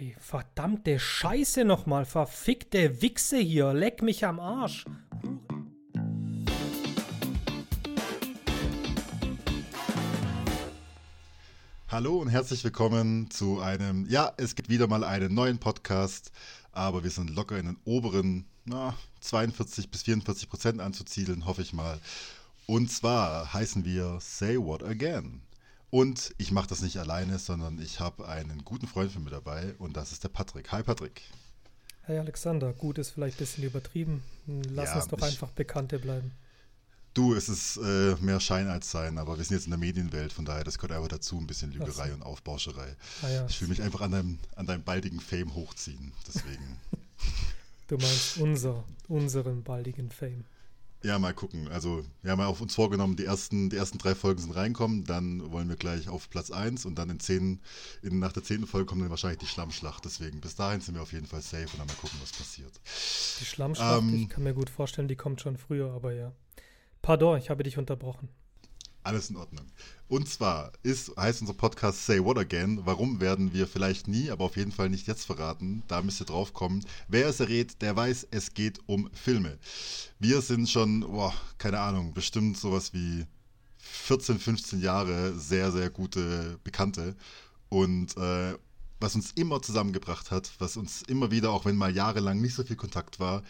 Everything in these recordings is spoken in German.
Hey, verdammte Scheiße nochmal, verfickte Wichse hier, leck mich am Arsch. Hallo und herzlich willkommen zu einem, ja, es gibt wieder mal einen neuen Podcast, aber wir sind locker in den oberen na, 42 bis 44 Prozent anzusiedeln, hoffe ich mal. Und zwar heißen wir Say What Again. Und ich mache das nicht alleine, sondern ich habe einen guten Freund von mir dabei und das ist der Patrick. Hi Patrick. Hey Alexander, gut ist vielleicht ein bisschen übertrieben. Lass ja, uns doch einfach Bekannte bleiben. Du, es ist äh, mehr Schein als Sein, aber wir sind jetzt in der Medienwelt, von daher, das gehört einfach dazu, ein bisschen Lügerei so. und Aufbauscherei. Ah, ja. Ich fühle mich einfach an deinem, an deinem baldigen Fame hochziehen, deswegen. du meinst unser, unseren baldigen Fame. Ja, mal gucken. Also, wir haben ja auf uns vorgenommen, die ersten, die ersten drei Folgen sind reinkommen, dann wollen wir gleich auf Platz 1 und dann in zehn, in, nach der zehnten Folge kommt dann wahrscheinlich die Schlammschlacht. Deswegen, bis dahin sind wir auf jeden Fall safe und dann mal gucken, was passiert. Die Schlammschlacht, ähm, ich kann mir gut vorstellen, die kommt schon früher, aber ja. Pardon, ich habe dich unterbrochen. Alles in Ordnung. Und zwar ist, heißt unser Podcast Say What Again. Warum werden wir vielleicht nie, aber auf jeden Fall nicht jetzt verraten. Da müsst ihr drauf kommen. Wer es errät, der weiß, es geht um Filme. Wir sind schon, boah, keine Ahnung, bestimmt sowas wie 14, 15 Jahre sehr, sehr gute Bekannte. Und äh, was uns immer zusammengebracht hat, was uns immer wieder, auch wenn mal jahrelang nicht so viel Kontakt war,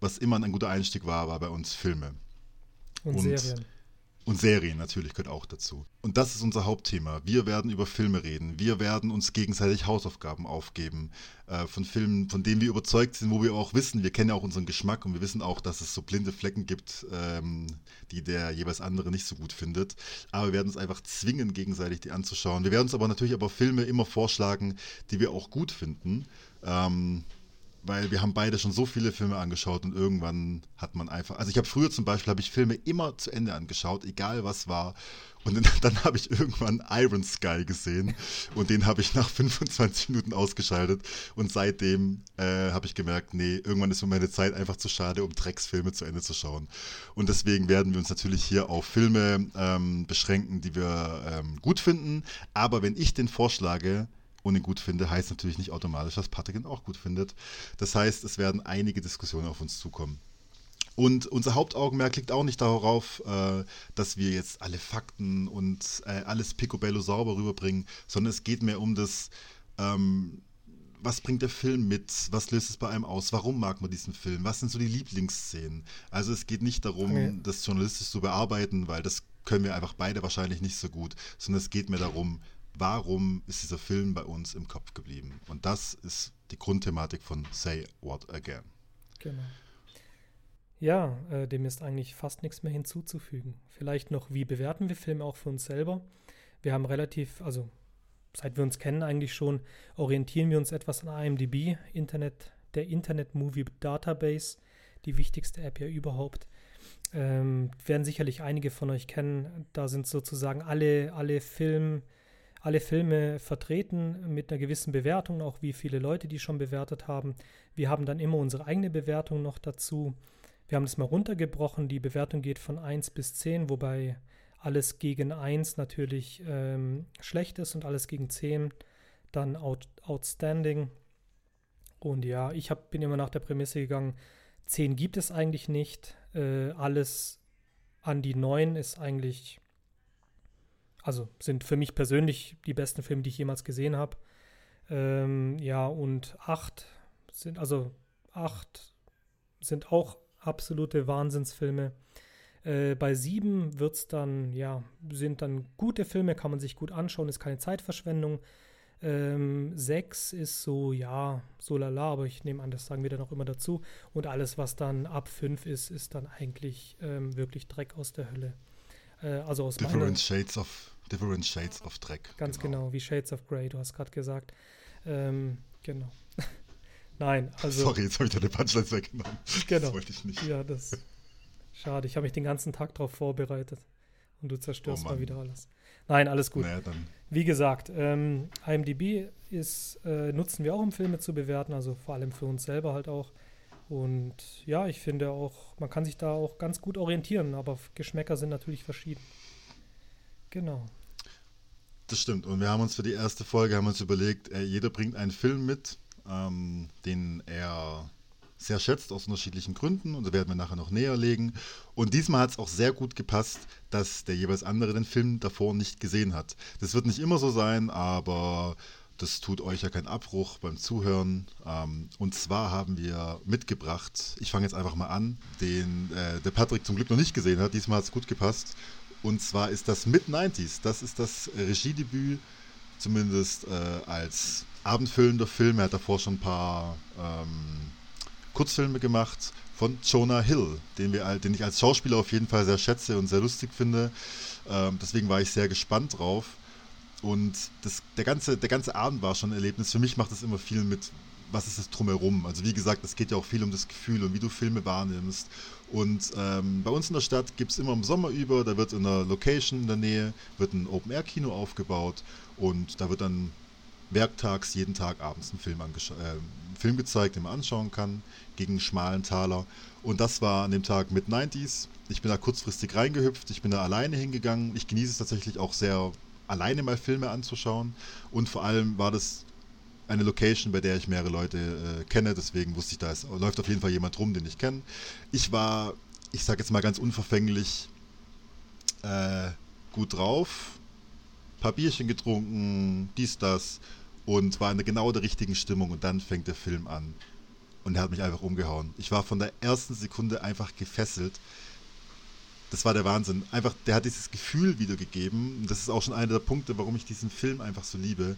was immer ein guter Einstieg war, war bei uns Filme. Und, und Serien. Und Serien natürlich gehört auch dazu. Und das ist unser Hauptthema. Wir werden über Filme reden. Wir werden uns gegenseitig Hausaufgaben aufgeben äh, von Filmen, von denen wir überzeugt sind, wo wir auch wissen, wir kennen ja auch unseren Geschmack und wir wissen auch, dass es so blinde Flecken gibt, ähm, die der jeweils andere nicht so gut findet. Aber wir werden uns einfach zwingen, gegenseitig die anzuschauen. Wir werden uns aber natürlich aber Filme immer vorschlagen, die wir auch gut finden. Ähm, weil wir haben beide schon so viele Filme angeschaut und irgendwann hat man einfach, also ich habe früher zum Beispiel, habe ich Filme immer zu Ende angeschaut, egal was war. Und dann, dann habe ich irgendwann Iron Sky gesehen und den habe ich nach 25 Minuten ausgeschaltet und seitdem äh, habe ich gemerkt, nee, irgendwann ist mir meine Zeit einfach zu schade, um Drecksfilme zu Ende zu schauen. Und deswegen werden wir uns natürlich hier auf Filme ähm, beschränken, die wir ähm, gut finden. Aber wenn ich den vorschlage, ihn gut finde, heißt natürlich nicht automatisch, dass Patrick ihn auch gut findet. Das heißt, es werden einige Diskussionen auf uns zukommen. Und unser Hauptaugenmerk liegt auch nicht darauf, äh, dass wir jetzt alle Fakten und äh, alles picobello sauber rüberbringen, sondern es geht mehr um das, ähm, was bringt der Film mit? Was löst es bei einem aus? Warum mag man diesen Film? Was sind so die Lieblingsszenen? Also es geht nicht darum, okay. das journalistisch zu bearbeiten, weil das können wir einfach beide wahrscheinlich nicht so gut, sondern es geht mir darum, warum ist dieser Film bei uns im Kopf geblieben? Und das ist die Grundthematik von Say What Again. Genau. Ja, äh, dem ist eigentlich fast nichts mehr hinzuzufügen. Vielleicht noch, wie bewerten wir Filme auch für uns selber? Wir haben relativ, also seit wir uns kennen eigentlich schon, orientieren wir uns etwas an IMDb, Internet, der Internet Movie Database, die wichtigste App ja überhaupt. Ähm, werden sicherlich einige von euch kennen. Da sind sozusagen alle, alle Film- alle Filme vertreten mit einer gewissen Bewertung, auch wie viele Leute die schon bewertet haben. Wir haben dann immer unsere eigene Bewertung noch dazu. Wir haben das mal runtergebrochen. Die Bewertung geht von 1 bis 10, wobei alles gegen 1 natürlich ähm, schlecht ist und alles gegen 10 dann out, outstanding. Und ja, ich hab, bin immer nach der Prämisse gegangen, 10 gibt es eigentlich nicht. Äh, alles an die 9 ist eigentlich also sind für mich persönlich die besten Filme, die ich jemals gesehen habe. Ähm, ja, und acht sind, also acht sind auch absolute Wahnsinnsfilme. Äh, bei sieben wird es dann, ja, sind dann gute Filme, kann man sich gut anschauen, ist keine Zeitverschwendung. Ähm, sechs ist so, ja, so lala, aber ich nehme an, das sagen wir dann auch immer dazu. Und alles, was dann ab fünf ist, ist dann eigentlich ähm, wirklich Dreck aus der Hölle. Äh, also aus Different meiner, Shades of Different Shades of Dreck. Ganz genau, genau wie Shades of Grey, du hast gerade gesagt. Ähm, genau. Nein, also. Sorry, jetzt habe ich deine Punchline weggenommen. Genau. Das wollte ich nicht. Ja, das. Schade, ich habe mich den ganzen Tag darauf vorbereitet. Und du zerstörst oh mal wieder alles. Nein, alles gut. Naja, dann. Wie gesagt, ähm, IMDb ist, äh, nutzen wir auch, um Filme zu bewerten, also vor allem für uns selber halt auch. Und ja, ich finde auch, man kann sich da auch ganz gut orientieren, aber Geschmäcker sind natürlich verschieden. Genau. Das stimmt. Und wir haben uns für die erste Folge haben uns überlegt, äh, jeder bringt einen Film mit, ähm, den er sehr schätzt aus unterschiedlichen Gründen und da werden wir nachher noch näher legen. Und diesmal hat es auch sehr gut gepasst, dass der jeweils andere den Film davor nicht gesehen hat. Das wird nicht immer so sein, aber das tut euch ja keinen Abbruch beim Zuhören. Ähm, und zwar haben wir mitgebracht, ich fange jetzt einfach mal an, den äh, der Patrick zum Glück noch nicht gesehen hat. Diesmal hat es gut gepasst. Und zwar ist das Mid-90s. Das ist das Regiedebüt, zumindest äh, als abendfüllender Film. Er hat davor schon ein paar ähm, Kurzfilme gemacht von Jonah Hill, den, wir, den ich als Schauspieler auf jeden Fall sehr schätze und sehr lustig finde. Ähm, deswegen war ich sehr gespannt drauf. Und das, der, ganze, der ganze Abend war schon ein Erlebnis. Für mich macht das immer viel mit, was ist es drumherum. Also wie gesagt, es geht ja auch viel um das Gefühl und wie du Filme wahrnimmst. Und ähm, bei uns in der Stadt gibt es immer im Sommer über, da wird in der Location in der Nähe, wird ein Open-Air-Kino aufgebaut und da wird dann werktags jeden Tag abends ein Film, äh, Film gezeigt, den man anschauen kann, gegen einen schmalen Taler. Und das war an dem Tag mit 90s. Ich bin da kurzfristig reingehüpft, ich bin da alleine hingegangen. Ich genieße es tatsächlich auch sehr alleine mal Filme anzuschauen. Und vor allem war das eine Location, bei der ich mehrere Leute äh, kenne, deswegen wusste ich, da ist, läuft auf jeden Fall jemand rum, den ich kenne. Ich war, ich sage jetzt mal ganz unverfänglich, äh, gut drauf, paar Bierchen getrunken, dies, das und war in genau der richtigen Stimmung und dann fängt der Film an. Und er hat mich einfach umgehauen. Ich war von der ersten Sekunde einfach gefesselt das war der Wahnsinn. Einfach, der hat dieses Gefühl wiedergegeben. Das ist auch schon einer der Punkte, warum ich diesen Film einfach so liebe.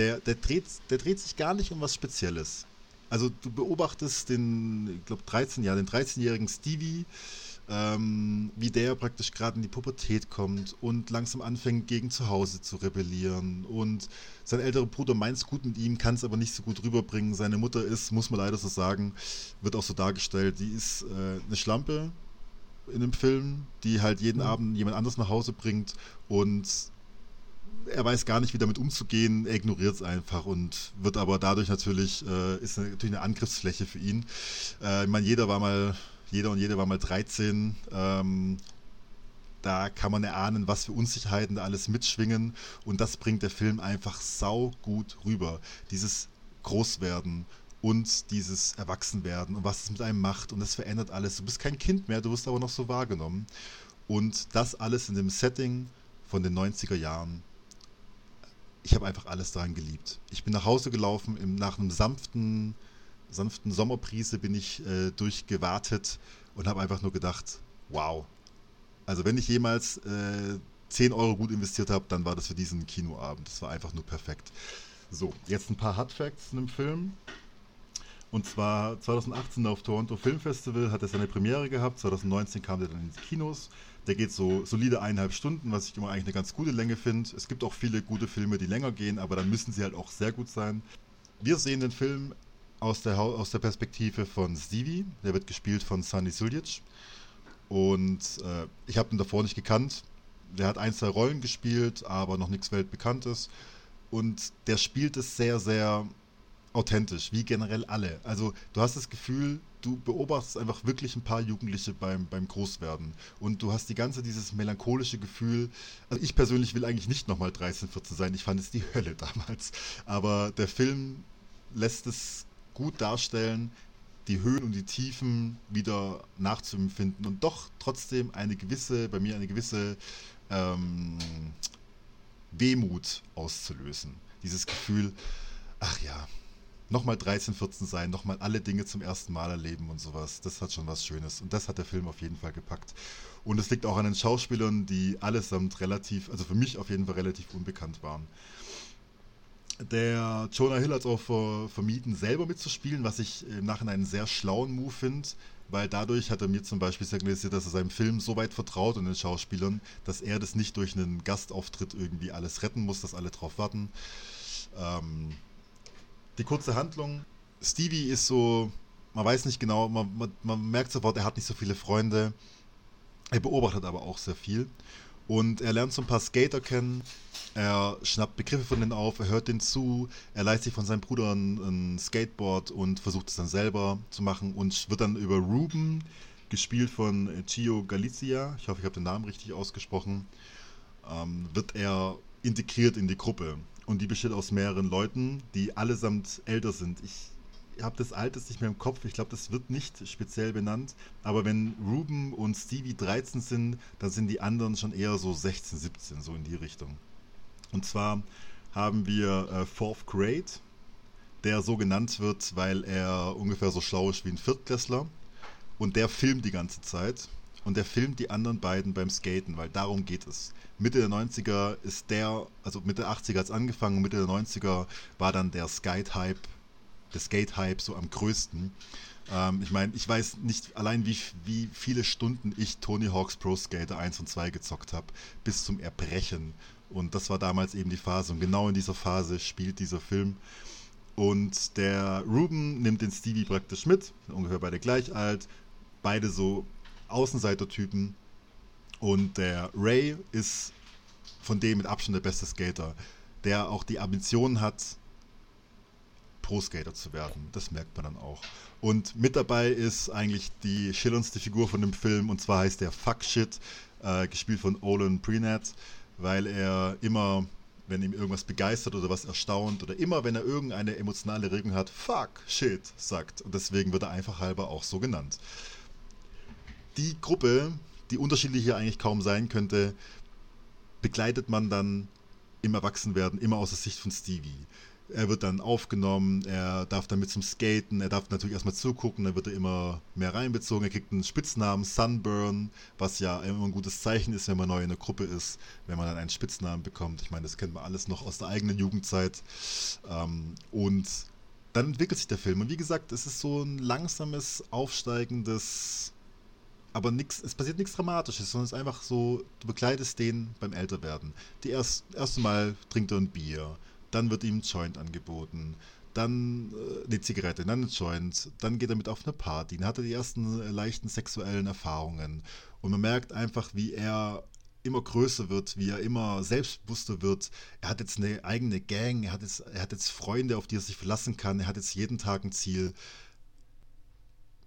Der, der, dreht, der dreht sich gar nicht um was Spezielles. Also du beobachtest den, ich glaube 13 Jahre, den 13-jährigen Stevie, ähm, wie der praktisch gerade in die Pubertät kommt und langsam anfängt, gegen zu Hause zu rebellieren. Und sein älterer Bruder meint es gut mit ihm, kann es aber nicht so gut rüberbringen. Seine Mutter ist, muss man leider so sagen, wird auch so dargestellt, die ist äh, eine Schlampe, in dem Film, die halt jeden mhm. Abend jemand anders nach Hause bringt und er weiß gar nicht, wie damit umzugehen, er ignoriert es einfach und wird aber dadurch natürlich, äh, ist natürlich eine Angriffsfläche für ihn. Äh, ich meine, jeder war mal, jeder und jede war mal 13. Ähm, da kann man erahnen, was für Unsicherheiten da alles mitschwingen und das bringt der Film einfach sau gut rüber. Dieses Großwerden und dieses Erwachsenwerden und was es mit einem macht und das verändert alles. Du bist kein Kind mehr, du wirst aber noch so wahrgenommen. Und das alles in dem Setting von den 90er Jahren. Ich habe einfach alles daran geliebt. Ich bin nach Hause gelaufen, im, nach einem sanften, sanften Sommerprise bin ich äh, durchgewartet und habe einfach nur gedacht, wow. Also wenn ich jemals äh, 10 Euro gut investiert habe, dann war das für diesen Kinoabend. Das war einfach nur perfekt. So, jetzt ein paar Hard Facts in dem Film. Und zwar 2018 auf Toronto Film Festival hat er seine Premiere gehabt, 2019 kam er dann ins Kinos. Der geht so solide eineinhalb Stunden, was ich immer eigentlich eine ganz gute Länge finde. Es gibt auch viele gute Filme, die länger gehen, aber dann müssen sie halt auch sehr gut sein. Wir sehen den Film aus der, aus der Perspektive von Stevie, der wird gespielt von Sunny Suljic. Und äh, ich habe ihn davor nicht gekannt. Der hat ein, zwei Rollen gespielt, aber noch nichts Weltbekanntes. Und der spielt es sehr, sehr authentisch, wie generell alle. Also du hast das Gefühl, du beobachtest einfach wirklich ein paar Jugendliche beim, beim Großwerden. Und du hast die ganze dieses melancholische Gefühl. Also ich persönlich will eigentlich nicht nochmal 13, 14 sein. Ich fand es die Hölle damals. Aber der Film lässt es gut darstellen, die Höhen und die Tiefen wieder nachzuempfinden und doch trotzdem eine gewisse, bei mir eine gewisse ähm, Wehmut auszulösen. Dieses Gefühl, ach ja, nochmal 13, 14 sein, nochmal alle Dinge zum ersten Mal erleben und sowas. Das hat schon was Schönes. Und das hat der Film auf jeden Fall gepackt. Und es liegt auch an den Schauspielern, die allesamt relativ, also für mich auf jeden Fall relativ unbekannt waren. Der Jonah Hill hat auch ver vermieden, selber mitzuspielen, was ich im Nachhinein einen sehr schlauen Move finde, weil dadurch hat er mir zum Beispiel signalisiert, dass er seinem Film so weit vertraut und den Schauspielern, dass er das nicht durch einen Gastauftritt irgendwie alles retten muss, dass alle drauf warten. Ähm, die kurze Handlung. Stevie ist so, man weiß nicht genau, man, man, man merkt sofort, er hat nicht so viele Freunde. Er beobachtet aber auch sehr viel. Und er lernt so ein paar Skater kennen. Er schnappt Begriffe von denen auf, er hört denen zu, er leiht sich von seinem Bruder ein, ein, Skateboard und versucht es dann selber zu machen und wird dann über Ruben, gespielt von Chio Galizia, ich hoffe, ich habe den Namen richtig ausgesprochen, ähm, wird er integriert in die Gruppe. Und die besteht aus mehreren Leuten, die allesamt älter sind. Ich habe das Alter nicht mehr im Kopf. Ich glaube, das wird nicht speziell benannt. Aber wenn Ruben und Stevie 13 sind, dann sind die anderen schon eher so 16, 17, so in die Richtung. Und zwar haben wir äh, Fourth Grade, der so genannt wird, weil er ungefähr so schlau ist wie ein Viertklässler. Und der filmt die ganze Zeit. Und der filmt die anderen beiden beim Skaten, weil darum geht es. Mitte der 90er ist der, also Mitte der 80er hat es angefangen, Mitte der 90er war dann der Skate-Hype, der Skate-Hype so am größten. Ähm, ich meine, ich weiß nicht allein, wie, wie viele Stunden ich Tony Hawk's Pro Skater 1 und 2 gezockt habe, bis zum Erbrechen. Und das war damals eben die Phase. Und genau in dieser Phase spielt dieser Film. Und der Ruben nimmt den Stevie praktisch mit, ungefähr beide gleich alt, beide so Außenseiter-Typen. Und der Ray ist von dem mit Abstand der beste Skater, der auch die Ambitionen hat, Pro-Skater zu werden. Das merkt man dann auch. Und mit dabei ist eigentlich die schillerndste Figur von dem Film, und zwar heißt der Fuck Shit, äh, gespielt von Olin Prenat, weil er immer wenn ihm irgendwas begeistert oder was erstaunt oder immer, wenn er irgendeine emotionale Regung hat, fuck, shit, sagt. Und deswegen wird er einfach halber auch so genannt. Die Gruppe, die unterschiedlich hier eigentlich kaum sein könnte, begleitet man dann im Erwachsenwerden immer aus der Sicht von Stevie. Er wird dann aufgenommen, er darf dann mit zum Skaten, er darf natürlich erstmal zugucken, dann wird er immer mehr reinbezogen, er kriegt einen Spitznamen Sunburn, was ja immer ein gutes Zeichen ist, wenn man neu in der Gruppe ist, wenn man dann einen Spitznamen bekommt. Ich meine, das kennt man alles noch aus der eigenen Jugendzeit. Ähm, und dann entwickelt sich der Film. Und wie gesagt, es ist so ein langsames, aufsteigendes, aber nix, es passiert nichts Dramatisches, sondern es ist einfach so, du begleitest den beim Älterwerden. Die erst, erste Mal trinkt er ein Bier dann wird ihm ein Joint angeboten, dann äh, eine Zigarette, dann ein Joint, dann geht er mit auf eine Party, dann hat er die ersten äh, leichten sexuellen Erfahrungen und man merkt einfach, wie er immer größer wird, wie er immer selbstbewusster wird. Er hat jetzt eine eigene Gang, er hat jetzt, er hat jetzt Freunde, auf die er sich verlassen kann, er hat jetzt jeden Tag ein Ziel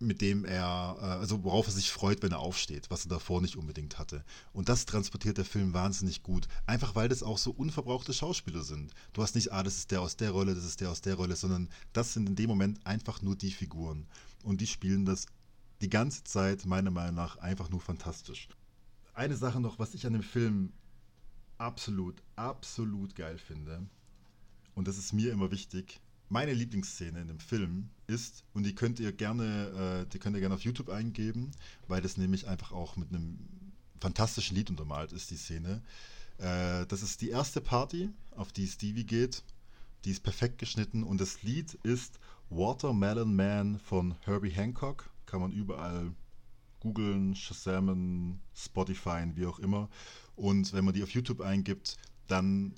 mit dem er, äh, also worauf er sich freut, wenn er aufsteht, was er davor nicht unbedingt hatte. Und das transportiert der Film wahnsinnig gut. Einfach weil das auch so unverbrauchte Schauspieler sind. Du hast nicht, ah, das ist der aus der Rolle, das ist der aus der Rolle, sondern das sind in dem Moment einfach nur die Figuren. Und die spielen das die ganze Zeit, meiner Meinung nach, einfach nur fantastisch. Eine Sache noch, was ich an dem Film absolut, absolut geil finde, und das ist mir immer wichtig, meine Lieblingsszene in dem Film ist, und die könnt ihr gerne, äh, die könnt ihr gerne auf YouTube eingeben, weil das nämlich einfach auch mit einem fantastischen Lied untermalt ist, die Szene. Äh, das ist die erste Party, auf die Stevie geht. Die ist perfekt geschnitten und das Lied ist Watermelon Man von Herbie Hancock. Kann man überall googeln, Shazamen, Spotify, wie auch immer. Und wenn man die auf YouTube eingibt, dann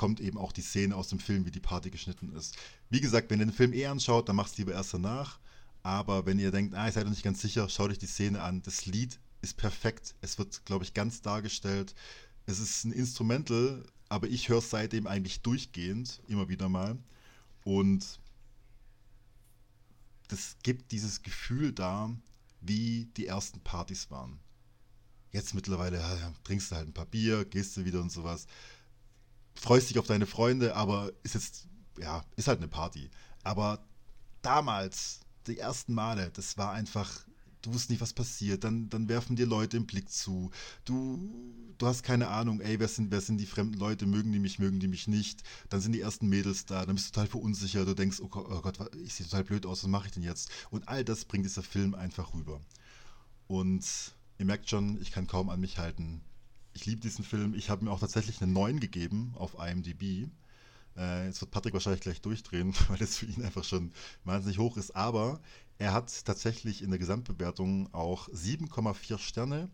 kommt eben auch die Szene aus dem Film, wie die Party geschnitten ist. Wie gesagt, wenn ihr den Film eh anschaut, dann macht es lieber erst danach. Aber wenn ihr denkt, ah, ihr seid euch nicht ganz sicher, schaut euch die Szene an. Das Lied ist perfekt. Es wird, glaube ich, ganz dargestellt. Es ist ein Instrumental, aber ich höre es seitdem eigentlich durchgehend, immer wieder mal. Und das gibt dieses Gefühl da, wie die ersten Partys waren. Jetzt mittlerweile ja, trinkst du halt ein paar Bier, gehst du wieder und sowas freust dich auf deine Freunde, aber ist jetzt, ja, ist halt eine Party. Aber damals, die ersten Male, das war einfach, du wusstest nicht, was passiert. Dann, dann werfen dir Leute den Blick zu. Du, du hast keine Ahnung, ey, wer sind, wer sind die fremden Leute? Mögen die mich, mögen die mich nicht? Dann sind die ersten Mädels da. Dann bist du total verunsichert. Du denkst, oh Gott, oh Gott ich sehe total blöd aus. Was mache ich denn jetzt? Und all das bringt dieser Film einfach rüber. Und ihr merkt schon, ich kann kaum an mich halten ich liebe diesen Film. Ich habe mir auch tatsächlich eine 9 gegeben auf IMDb. Äh, jetzt wird Patrick wahrscheinlich gleich durchdrehen, weil das für ihn einfach schon wahnsinnig hoch ist. Aber er hat tatsächlich in der Gesamtbewertung auch 7,4 Sterne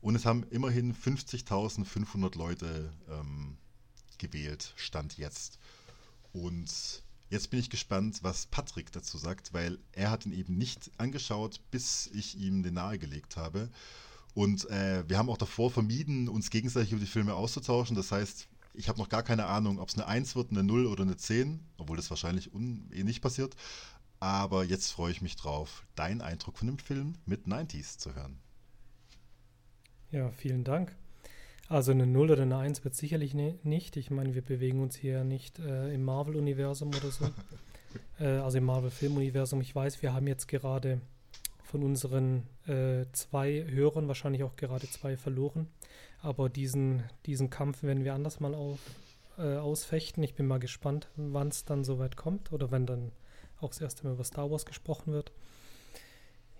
und es haben immerhin 50.500 Leute ähm, gewählt, Stand jetzt. Und jetzt bin ich gespannt, was Patrick dazu sagt, weil er hat ihn eben nicht angeschaut, bis ich ihm den nahegelegt habe. Und äh, wir haben auch davor vermieden, uns gegenseitig über die Filme auszutauschen. Das heißt, ich habe noch gar keine Ahnung, ob es eine 1 wird, eine 0 oder eine 10, obwohl das wahrscheinlich eh nicht passiert. Aber jetzt freue ich mich drauf, deinen Eindruck von dem Film mit 90s zu hören. Ja, vielen Dank. Also eine 0 oder eine 1 wird sicherlich ne, nicht. Ich meine, wir bewegen uns hier nicht äh, im Marvel-Universum oder so. äh, also im Marvel-Film-Universum. Ich weiß, wir haben jetzt gerade von unseren äh, zwei Hörern wahrscheinlich auch gerade zwei verloren. Aber diesen, diesen Kampf werden wir anders mal auf, äh, ausfechten. Ich bin mal gespannt, wann es dann soweit kommt oder wenn dann auch das erste Mal über Star Wars gesprochen wird.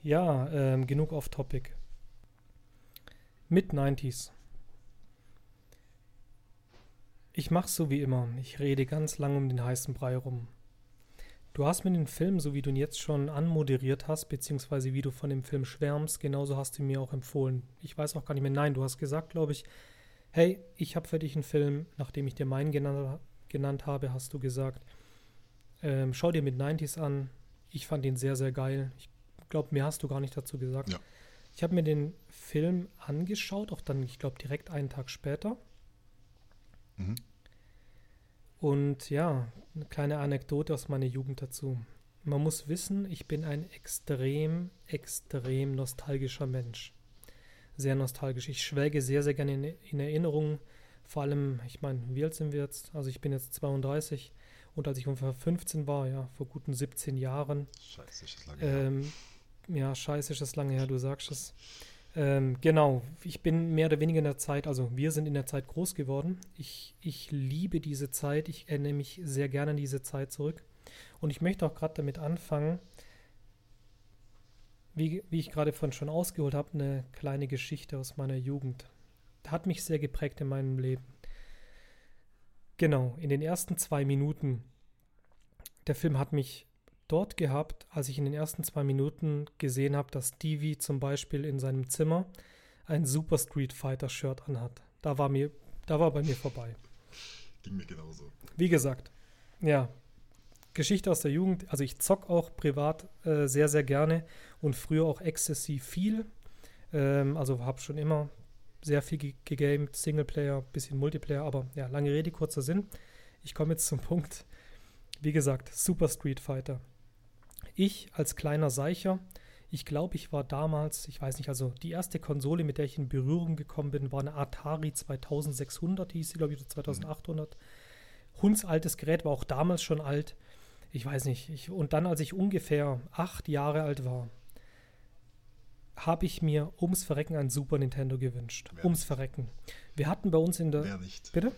Ja, ähm, genug off-topic. Mid-90s. Ich mach's so wie immer. Ich rede ganz lang um den heißen Brei rum. Du hast mir den Film, so wie du ihn jetzt schon anmoderiert hast, beziehungsweise wie du von dem Film schwärmst, genauso hast du mir auch empfohlen. Ich weiß auch gar nicht mehr. Nein, du hast gesagt, glaube ich, hey, ich habe für dich einen Film, nachdem ich dir meinen genannt, genannt habe, hast du gesagt, ähm, schau dir mit 90s an. Ich fand ihn sehr, sehr geil. Ich glaube, mehr hast du gar nicht dazu gesagt. Ja. Ich habe mir den Film angeschaut, auch dann, ich glaube, direkt einen Tag später. Mhm. Und ja, eine kleine Anekdote aus meiner Jugend dazu. Man muss wissen, ich bin ein extrem, extrem nostalgischer Mensch. Sehr nostalgisch. Ich schwelge sehr, sehr gerne in, in Erinnerungen. Vor allem, ich meine, wie alt sind wir jetzt? Also ich bin jetzt 32 und als ich ungefähr 15 war, ja, vor guten 17 Jahren. Scheiße, ist das lange ähm, her. Ja, scheiße, ist das lange her, du sagst es. Ähm, genau, ich bin mehr oder weniger in der Zeit, also wir sind in der Zeit groß geworden. Ich, ich liebe diese Zeit, ich erinnere mich sehr gerne an diese Zeit zurück. Und ich möchte auch gerade damit anfangen, wie, wie ich gerade von schon ausgeholt habe, eine kleine Geschichte aus meiner Jugend. Hat mich sehr geprägt in meinem Leben. Genau, in den ersten zwei Minuten. Der Film hat mich dort gehabt, als ich in den ersten zwei Minuten gesehen habe, dass Stevie zum Beispiel in seinem Zimmer ein Super Street Fighter Shirt anhat. Da war mir, da war bei mir vorbei. Ging mir genauso. Wie gesagt, ja, Geschichte aus der Jugend. Also ich zock auch privat äh, sehr, sehr gerne und früher auch exzessiv viel. Ähm, also habe schon immer sehr viel gegamed, Singleplayer, bisschen Multiplayer, aber ja, lange Rede, kurzer Sinn. Ich komme jetzt zum Punkt. Wie gesagt, Super Street Fighter. Ich als kleiner Seicher, ich glaube, ich war damals, ich weiß nicht, also die erste Konsole, mit der ich in Berührung gekommen bin, war eine Atari 2600, hieß sie, glaube ich, 2800. Hundsaltes Gerät, war auch damals schon alt. Ich weiß nicht. Ich, und dann, als ich ungefähr acht Jahre alt war, habe ich mir ums Verrecken ein Super Nintendo gewünscht. Wer ums nicht. Verrecken. Wir hatten bei uns in der. Wer nicht? Bitte?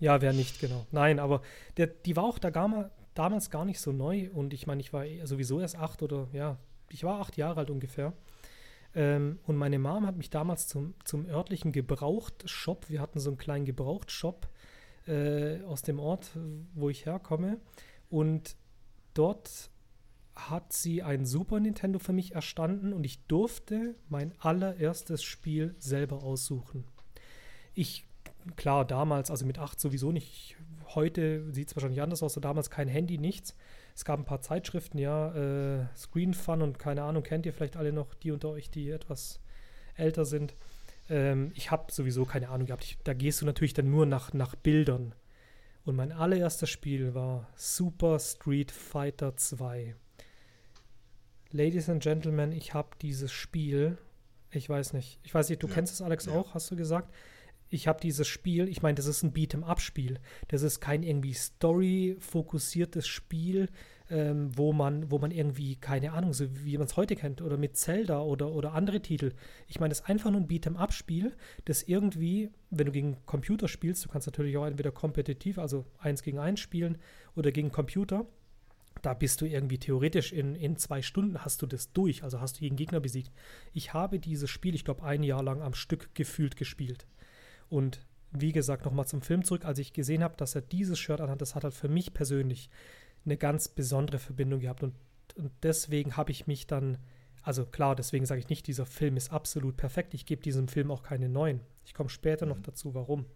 Ja, wer nicht, genau. Nein, aber der, die war auch da gar mal, damals gar nicht so neu und ich meine, ich war eh sowieso erst acht oder ja, ich war acht Jahre alt ungefähr. Ähm, und meine Mom hat mich damals zum, zum örtlichen Gebrauchtshop, wir hatten so einen kleinen Gebrauchtshop äh, aus dem Ort, wo ich herkomme. Und dort hat sie ein Super Nintendo für mich erstanden und ich durfte mein allererstes Spiel selber aussuchen. Ich, klar, damals, also mit acht sowieso nicht, heute sieht es wahrscheinlich anders aus, damals kein Handy, nichts. Es gab ein paar Zeitschriften, ja, äh, Screen Fun und keine Ahnung, kennt ihr vielleicht alle noch, die unter euch, die etwas älter sind. Ähm, ich habe sowieso keine Ahnung gehabt. Ich, da gehst du natürlich dann nur nach, nach Bildern. Und mein allererstes Spiel war Super Street Fighter 2. Ladies and Gentlemen, ich habe dieses Spiel, ich weiß nicht, ich weiß nicht, du ja. kennst es, Alex, ja. auch, hast du gesagt? Ich habe dieses Spiel, ich meine, das ist ein Beat'em-up-Spiel. Das ist kein irgendwie Story-fokussiertes Spiel, ähm, wo, man, wo man irgendwie, keine Ahnung, so wie man es heute kennt, oder mit Zelda oder, oder andere Titel. Ich meine, das ist einfach nur ein Beat'em-up-Spiel, das irgendwie, wenn du gegen Computer spielst, du kannst natürlich auch entweder kompetitiv, also eins gegen eins spielen, oder gegen Computer. Da bist du irgendwie theoretisch in, in zwei Stunden hast du das durch, also hast du jeden Gegner besiegt. Ich habe dieses Spiel, ich glaube, ein Jahr lang am Stück gefühlt gespielt. Und wie gesagt, nochmal zum Film zurück, als ich gesehen habe, dass er dieses Shirt anhat, das hat halt für mich persönlich eine ganz besondere Verbindung gehabt. Und, und deswegen habe ich mich dann, also klar, deswegen sage ich nicht, dieser Film ist absolut perfekt. Ich gebe diesem Film auch keine neuen. Ich komme später mhm. noch dazu, warum.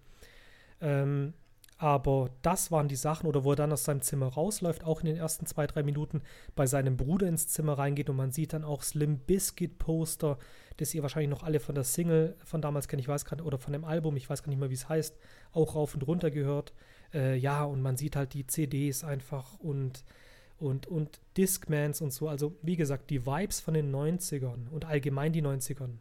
Ähm, aber das waren die Sachen, oder wo er dann aus seinem Zimmer rausläuft, auch in den ersten zwei, drei Minuten bei seinem Bruder ins Zimmer reingeht und man sieht dann auch Slim Biscuit Poster, das ihr wahrscheinlich noch alle von der Single von damals kennt, ich weiß gerade, oder von dem Album, ich weiß gar nicht mehr, wie es heißt, auch rauf und runter gehört. Äh, ja, und man sieht halt die CDs einfach und, und, und Discmans und so. Also, wie gesagt, die Vibes von den 90ern und allgemein die 90ern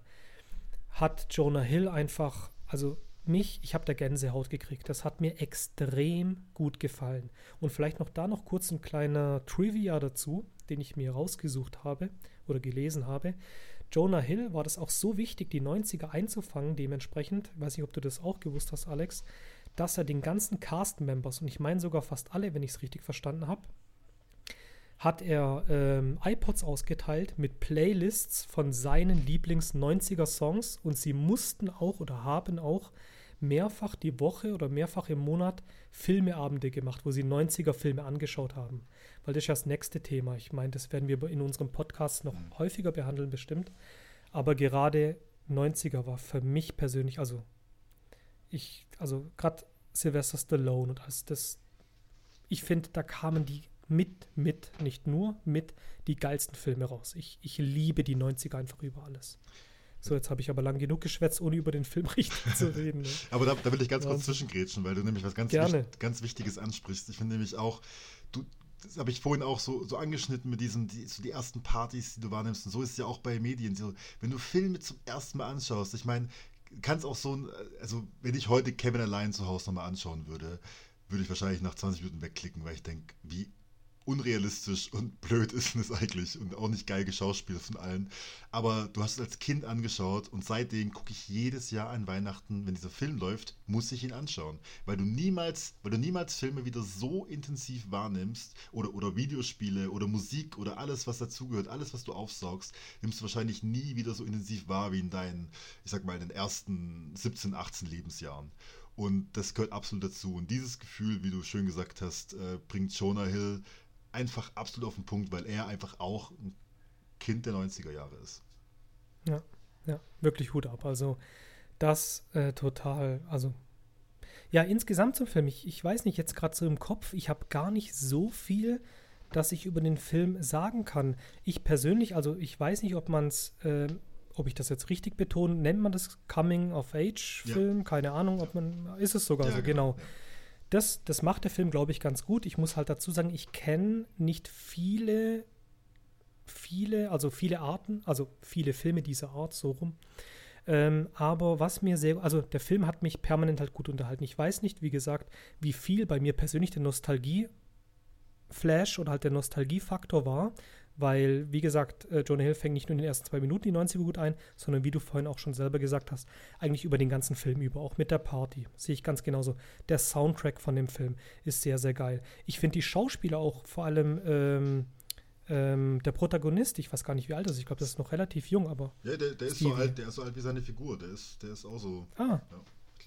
hat Jonah Hill einfach also mich, ich habe da Gänsehaut gekriegt. Das hat mir extrem gut gefallen. Und vielleicht noch da noch kurz ein kleiner Trivia dazu, den ich mir rausgesucht habe oder gelesen habe. Jonah Hill war das auch so wichtig, die 90er einzufangen, dementsprechend, weiß nicht, ob du das auch gewusst hast, Alex, dass er den ganzen Cast-Members, und ich meine sogar fast alle, wenn ich es richtig verstanden habe, hat er ähm, iPods ausgeteilt mit Playlists von seinen Lieblings-90er-Songs und sie mussten auch oder haben auch mehrfach die Woche oder mehrfach im Monat Filmeabende gemacht, wo sie 90er-Filme angeschaut haben. Weil das ist ja das nächste Thema. Ich meine, das werden wir in unserem Podcast noch mhm. häufiger behandeln, bestimmt. Aber gerade 90er war für mich persönlich, also ich, also gerade Sylvester Stallone und alles, das, ich finde, da kamen die mit, mit, nicht nur, mit die geilsten Filme raus. Ich, ich liebe die 90er einfach über alles. So, jetzt habe ich aber lang genug geschwätzt, ohne über den Film richtig zu reden. Ne? aber da, da, will ich ganz Wahnsinn. kurz zwischengrätschen, weil du nämlich was ganz, wichtig, ganz Wichtiges ansprichst. Ich finde nämlich auch, du, das habe ich vorhin auch so, so angeschnitten mit diesen, die, so die ersten Partys, die du wahrnimmst. Und so ist es ja auch bei Medien. So, wenn du Filme zum ersten Mal anschaust, ich meine, kannst auch so ein, also wenn ich heute Kevin allein zu Hause nochmal anschauen würde, würde ich wahrscheinlich nach 20 Minuten wegklicken, weil ich denke, wie unrealistisch und blöd ist es eigentlich und auch nicht geil geschauspielt von allen. Aber du hast es als Kind angeschaut und seitdem gucke ich jedes Jahr an Weihnachten, wenn dieser Film läuft, muss ich ihn anschauen. Weil du niemals, weil du niemals Filme wieder so intensiv wahrnimmst oder, oder Videospiele oder Musik oder alles, was dazugehört, alles, was du aufsaugst, nimmst du wahrscheinlich nie wieder so intensiv wahr wie in deinen, ich sag mal, in den ersten 17, 18 Lebensjahren. Und das gehört absolut dazu. Und dieses Gefühl, wie du schön gesagt hast, äh, bringt Jonah Hill einfach absolut auf den Punkt, weil er einfach auch ein Kind der 90er Jahre ist. Ja, ja, wirklich Hut ab. Also das äh, total, also ja, insgesamt zum Film, ich, ich weiß nicht, jetzt gerade so im Kopf, ich habe gar nicht so viel, dass ich über den Film sagen kann. Ich persönlich, also ich weiß nicht, ob man es, äh, ob ich das jetzt richtig betone, nennt man das Coming-of-Age-Film? Ja. Keine Ahnung, ob man, ist es sogar ja, so, genau. genau. Das, das macht der Film, glaube ich, ganz gut. Ich muss halt dazu sagen, ich kenne nicht viele, viele, also viele Arten, also viele Filme dieser Art, so rum. Ähm, aber was mir sehr, also der Film hat mich permanent halt gut unterhalten. Ich weiß nicht, wie gesagt, wie viel bei mir persönlich der Nostalgie-Flash oder halt der Nostalgiefaktor war, weil, wie gesagt, äh, Jonah Hill fängt nicht nur in den ersten zwei Minuten die 90er gut ein, sondern wie du vorhin auch schon selber gesagt hast, eigentlich über den ganzen Film über, auch mit der Party. Sehe ich ganz genauso. Der Soundtrack von dem Film ist sehr, sehr geil. Ich finde die Schauspieler auch, vor allem ähm, ähm, der Protagonist, ich weiß gar nicht, wie alt er ist, ich glaube, das ist noch relativ jung, aber. Ja, der, der ist so alt, der ist so alt wie seine Figur, der ist, der ist auch so. Ah. Ja.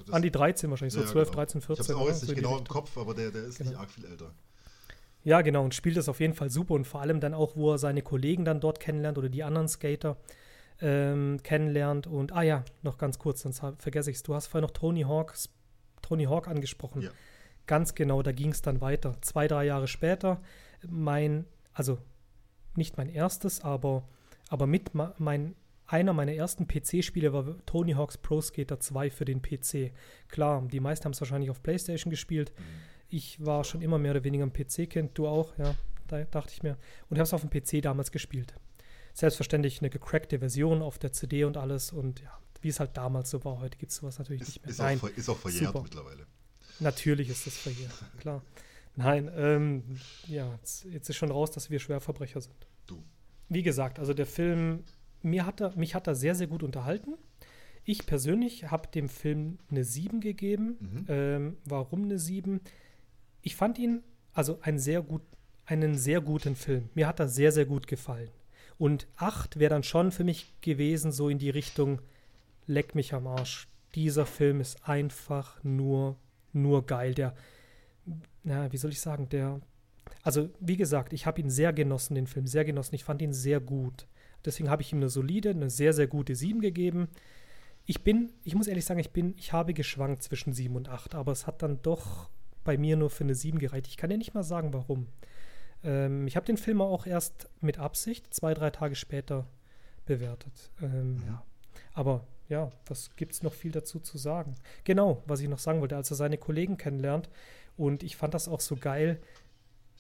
Glaub, An die 13 wahrscheinlich, so ja, 12, genau. 13, 14. Ich habe auch jetzt nicht genau im Kopf, aber der, der ist genau. nicht arg viel älter. Ja, genau, und spielt das auf jeden Fall super und vor allem dann auch, wo er seine Kollegen dann dort kennenlernt oder die anderen Skater ähm, kennenlernt. Und, ah ja, noch ganz kurz, sonst vergesse ich es. Du hast vorhin noch Tony Hawks, Tony Hawk angesprochen. Ja. Ganz genau, da ging es dann weiter. Zwei, drei Jahre später, mein, also nicht mein erstes, aber, aber mit mein, einer meiner ersten PC-Spiele war Tony Hawk's Pro Skater 2 für den PC. Klar, die meisten haben es wahrscheinlich auf PlayStation gespielt. Mhm ich war schon immer mehr oder weniger ein PC-Kind, du auch, ja, da dachte ich mir. Und habe es auf dem PC damals gespielt. Selbstverständlich eine gecrackte Version auf der CD und alles und ja, wie es halt damals so war. Heute gibt es sowas natürlich ist, nicht mehr. Ist, Nein, auch, ist auch verjährt super. mittlerweile. Natürlich ist das verjährt, klar. Nein, ähm, ja, jetzt, jetzt, ist schon raus, dass wir Schwerverbrecher sind. Du. Wie gesagt, also der Film, mir hat er, mich hat er sehr, sehr gut unterhalten. Ich persönlich habe dem Film eine 7 gegeben. Mhm. Ähm, warum eine 7? Ich fand ihn, also ein sehr gut, einen sehr guten Film. Mir hat er sehr, sehr gut gefallen. Und 8 wäre dann schon für mich gewesen, so in die Richtung, leck mich am Arsch. Dieser Film ist einfach nur, nur geil. Der, na, wie soll ich sagen, der, also wie gesagt, ich habe ihn sehr genossen, den Film, sehr genossen. Ich fand ihn sehr gut. Deswegen habe ich ihm eine solide, eine sehr, sehr gute 7 gegeben. Ich bin, ich muss ehrlich sagen, ich bin, ich habe geschwankt zwischen 7 und 8, aber es hat dann doch bei mir nur für eine 7 gereicht. Ich kann dir nicht mal sagen, warum. Ähm, ich habe den Film auch erst mit Absicht zwei, drei Tage später bewertet. Ähm, ja. Aber ja, was gibt es noch viel dazu zu sagen? Genau, was ich noch sagen wollte, als er seine Kollegen kennenlernt. Und ich fand das auch so geil,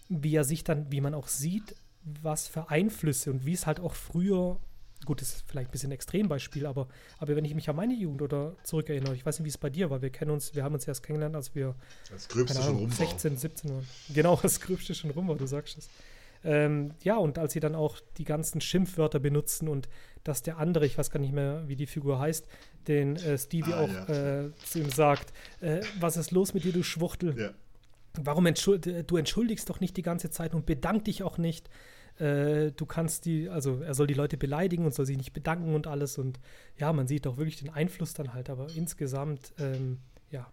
wie er sich dann, wie man auch sieht, was für Einflüsse und wie es halt auch früher gut, das ist vielleicht ein bisschen ein Extrembeispiel, aber, aber wenn ich mich an meine Jugend oder zurückerinnere, ich weiß nicht, wie es bei dir war, wir kennen uns, wir haben uns erst kennengelernt, als wir das Gröbste schon rum 16, 17 waren. Genau, das Gröbste schon rum war, du sagst es. Ähm, ja, und als sie dann auch die ganzen Schimpfwörter benutzen und dass der andere, ich weiß gar nicht mehr, wie die Figur heißt, den äh, Stevie ah, auch ja. äh, zu ihm sagt, äh, was ist los mit dir, du Schwuchtel? Ja. Warum entschuld du entschuldigst doch nicht die ganze Zeit und bedank dich auch nicht. Äh, du kannst die, also er soll die Leute beleidigen und soll sich nicht bedanken und alles. Und ja, man sieht auch wirklich den Einfluss dann halt. Aber insgesamt, ähm, ja,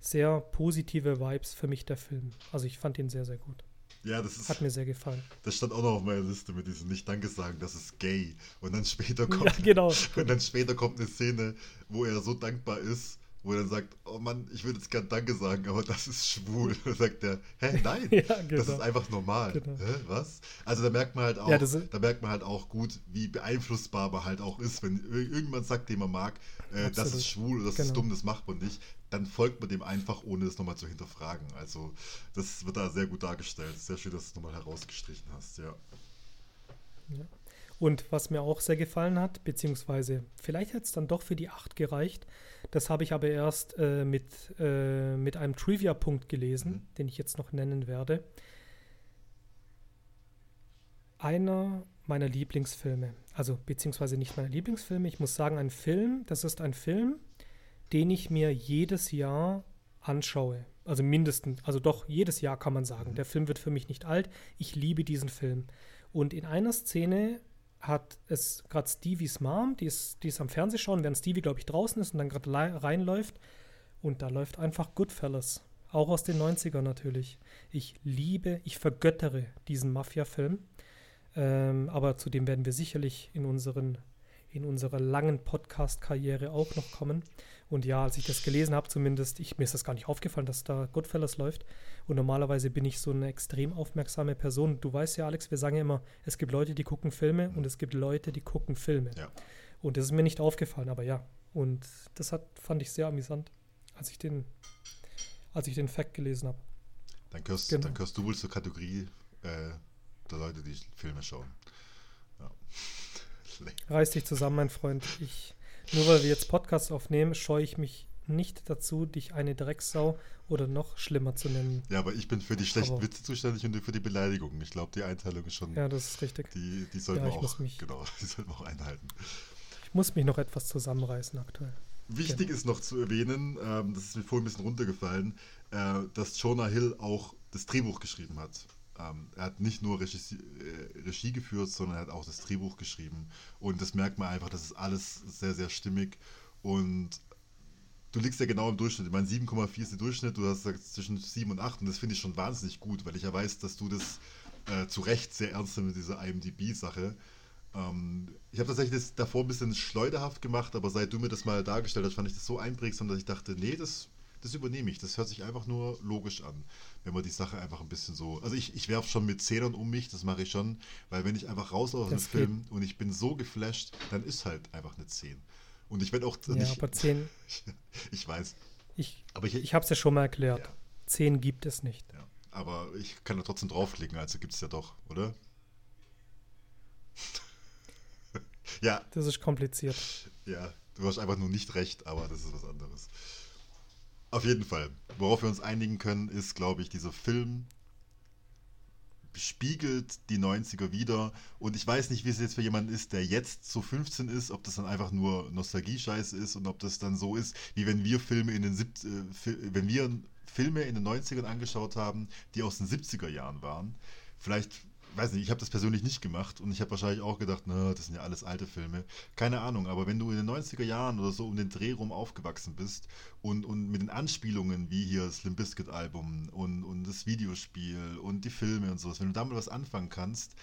sehr positive Vibes für mich der Film. Also ich fand ihn sehr, sehr gut. Ja, das ist, Hat mir sehr gefallen. Das stand auch noch auf meiner Liste mit diesem Nicht-Danke sagen, das ist gay. Und dann später kommt, ja, genau. und dann später kommt eine Szene, wo er so dankbar ist, wo er dann sagt, oh Mann, ich würde jetzt gern Danke sagen, aber das ist schwul. Da sagt er, hä, nein, ja, genau. das ist einfach normal. Genau. Hä, was? Also da merkt man halt auch, ja, da merkt man halt auch gut, wie beeinflussbar man halt auch ist, wenn irgendjemand sagt, den man mag, äh, das ist schwul oder das genau. ist dumm, das macht man nicht, dann folgt man dem einfach, ohne es nochmal zu hinterfragen. Also das wird da sehr gut dargestellt. Sehr schön, dass du es nochmal herausgestrichen hast, ja. ja. Und was mir auch sehr gefallen hat, beziehungsweise vielleicht hat es dann doch für die 8 gereicht, das habe ich aber erst äh, mit, äh, mit einem Trivia-Punkt gelesen, mhm. den ich jetzt noch nennen werde. Einer meiner Lieblingsfilme, also beziehungsweise nicht meiner Lieblingsfilme, ich muss sagen, ein Film, das ist ein Film, den ich mir jedes Jahr anschaue. Also mindestens, also doch jedes Jahr kann man sagen. Mhm. Der Film wird für mich nicht alt. Ich liebe diesen Film. Und in einer Szene hat es gerade Stevies Mom, die ist, die ist am Fernseh schauen, während Stevie, glaube ich, draußen ist und dann gerade reinläuft. Und da läuft einfach Goodfellas. Auch aus den 90ern natürlich. Ich liebe, ich vergöttere diesen Mafia-Film. Ähm, aber zu dem werden wir sicherlich in, unseren, in unserer langen Podcast-Karriere auch noch kommen. Und ja, als ich das gelesen habe, zumindest, ich, mir ist das gar nicht aufgefallen, dass da Goodfellas läuft. Und normalerweise bin ich so eine extrem aufmerksame Person. Du weißt ja, Alex, wir sagen ja immer, es gibt Leute, die gucken Filme und es gibt Leute, die gucken Filme. Ja. Und das ist mir nicht aufgefallen, aber ja. Und das hat, fand ich sehr amüsant, als ich den, als ich den Fact gelesen habe. Dann gehörst, genau. dann gehörst du wohl zur Kategorie äh, der Leute, die Filme schauen. Ja. Reiß dich zusammen, mein Freund. Ich nur weil wir jetzt Podcasts aufnehmen, scheue ich mich nicht dazu, dich eine Drecksau oder noch schlimmer zu nennen. Ja, aber ich bin für die schlechten aber Witze zuständig und du für die Beleidigungen. Ich glaube, die Einteilung ist schon. Ja, das ist richtig. Die, die sollten ja, wir auch, mich, genau, die sollten wir auch einhalten. Ich muss mich noch etwas zusammenreißen aktuell. Wichtig genau. ist noch zu erwähnen, ähm, das ist mir vorhin ein bisschen runtergefallen, äh, dass Jonah Hill auch das Drehbuch geschrieben hat. Ähm, er hat nicht nur Regie, äh, Regie, geführt, sondern er hat auch das Drehbuch geschrieben. Und das merkt man einfach, das ist alles sehr, sehr stimmig. Und du liegst ja genau im Durchschnitt. Ich meine, 7,4 ist der Durchschnitt, du hast gesagt zwischen 7 und 8. Und das finde ich schon wahnsinnig gut, weil ich ja weiß, dass du das äh, zu Recht sehr ernst nimmst mit dieser IMDb-Sache. Ähm, ich habe tatsächlich das davor ein bisschen schleuderhaft gemacht, aber seit du mir das mal dargestellt hast, fand ich das so einprägsam, dass ich dachte, nee, das das übernehme ich. Das hört sich einfach nur logisch an, wenn man die Sache einfach ein bisschen so. Also ich, ich werfe schon mit Zählern um mich, das mache ich schon, weil wenn ich einfach raus aus dem Film und ich bin so geflasht, dann ist halt einfach eine 10. Und ich werde auch. Ja, nicht, aber 10. ich weiß. Ich, aber ich, ich habe es ja schon mal erklärt. Ja. 10 gibt es nicht. Ja, aber ich kann da trotzdem draufklicken, also gibt es ja doch, oder? ja. Das ist kompliziert. Ja, du hast einfach nur nicht recht, aber das ist was anderes. Auf jeden Fall. Worauf wir uns einigen können, ist, glaube ich, dieser Film spiegelt die 90er wieder. Und ich weiß nicht, wie es jetzt für jemanden ist, der jetzt so 15 ist, ob das dann einfach nur Nostalgie-Scheiße ist und ob das dann so ist, wie wenn wir Filme in den Sieb äh, wenn wir Filme in den 90ern angeschaut haben, die aus den 70er Jahren waren. Vielleicht weiß nicht, ich habe das persönlich nicht gemacht und ich habe wahrscheinlich auch gedacht, na, das sind ja alles alte Filme. Keine Ahnung, aber wenn du in den 90er Jahren oder so um den Dreh rum aufgewachsen bist und, und mit den Anspielungen wie hier das Limp Bizkit Album und, und das Videospiel und die Filme und sowas, wenn du damit was anfangen kannst,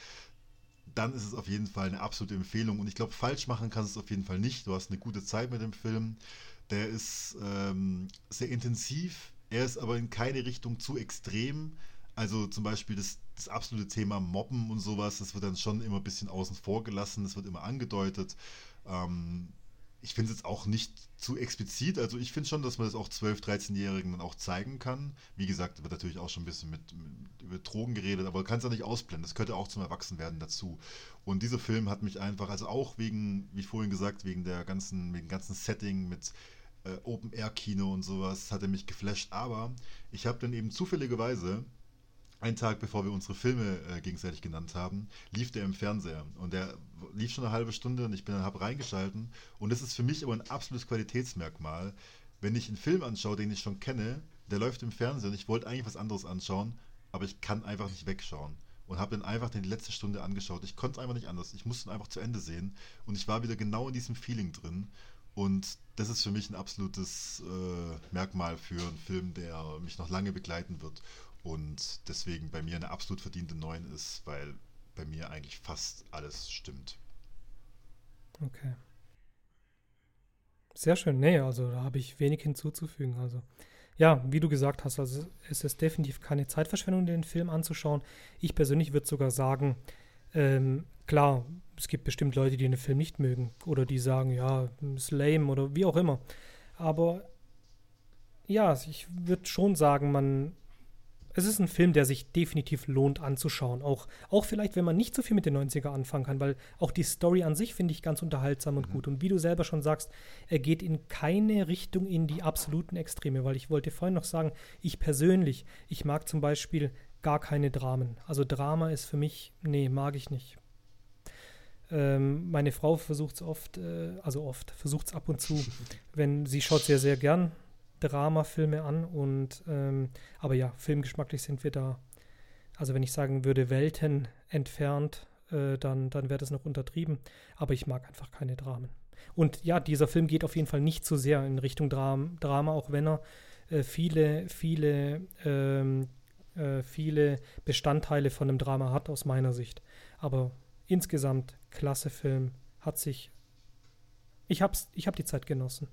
dann ist es auf jeden Fall eine absolute Empfehlung. Und ich glaube, falsch machen kannst du es auf jeden Fall nicht. Du hast eine gute Zeit mit dem Film. Der ist ähm, sehr intensiv. Er ist aber in keine Richtung zu extrem. Also zum Beispiel das, das absolute Thema Mobben und sowas, das wird dann schon immer ein bisschen außen vor gelassen, das wird immer angedeutet. Ähm, ich finde es jetzt auch nicht zu explizit. Also ich finde schon, dass man das auch 12-, 13-Jährigen dann auch zeigen kann. Wie gesagt, wird natürlich auch schon ein bisschen mit, mit über Drogen geredet, aber kann es ja nicht ausblenden. Das könnte auch zum Erwachsenwerden dazu. Und dieser Film hat mich einfach, also auch wegen, wie vorhin gesagt, wegen der ganzen, wegen ganzen Setting mit äh, Open-Air-Kino und sowas, hat er mich geflasht. Aber ich habe dann eben zufälligerweise einen Tag bevor wir unsere Filme äh, gegenseitig genannt haben, lief der im Fernseher. Und der lief schon eine halbe Stunde und ich bin dann hab reingeschalten. Und das ist für mich aber ein absolutes Qualitätsmerkmal. Wenn ich einen Film anschaue, den ich schon kenne, der läuft im Fernsehen und ich wollte eigentlich was anderes anschauen, aber ich kann einfach nicht wegschauen. Und habe dann einfach die letzte Stunde angeschaut. Ich konnte es einfach nicht anders. Ich musste ihn einfach zu Ende sehen. Und ich war wieder genau in diesem Feeling drin. Und das ist für mich ein absolutes äh, Merkmal für einen Film, der mich noch lange begleiten wird und deswegen bei mir eine absolut verdiente 9 ist, weil bei mir eigentlich fast alles stimmt. Okay. Sehr schön. Nee, also da habe ich wenig hinzuzufügen. Also ja, wie du gesagt hast, also es ist definitiv keine Zeitverschwendung, den Film anzuschauen. Ich persönlich würde sogar sagen, ähm, klar, es gibt bestimmt Leute, die den Film nicht mögen oder die sagen, ja, ist lame oder wie auch immer. Aber ja, ich würde schon sagen, man es ist ein Film, der sich definitiv lohnt anzuschauen. Auch, auch vielleicht, wenn man nicht so viel mit den 90er anfangen kann, weil auch die Story an sich finde ich ganz unterhaltsam und mhm. gut. Und wie du selber schon sagst, er geht in keine Richtung in die absoluten Extreme, weil ich wollte vorhin noch sagen, ich persönlich, ich mag zum Beispiel gar keine Dramen. Also Drama ist für mich, nee, mag ich nicht. Ähm, meine Frau versucht es oft, äh, also oft, versucht es ab und zu, wenn sie schaut sehr, sehr gern Dramafilme an und ähm, aber ja, filmgeschmacklich sind wir da. Also wenn ich sagen würde, Welten entfernt, äh, dann, dann wäre das noch untertrieben. Aber ich mag einfach keine Dramen. Und ja, dieser Film geht auf jeden Fall nicht so sehr in Richtung Dram Drama, auch wenn er äh, viele, viele, ähm, äh, viele Bestandteile von einem Drama hat, aus meiner Sicht. Aber insgesamt klasse Film, hat sich. Ich habe ich hab die Zeit genossen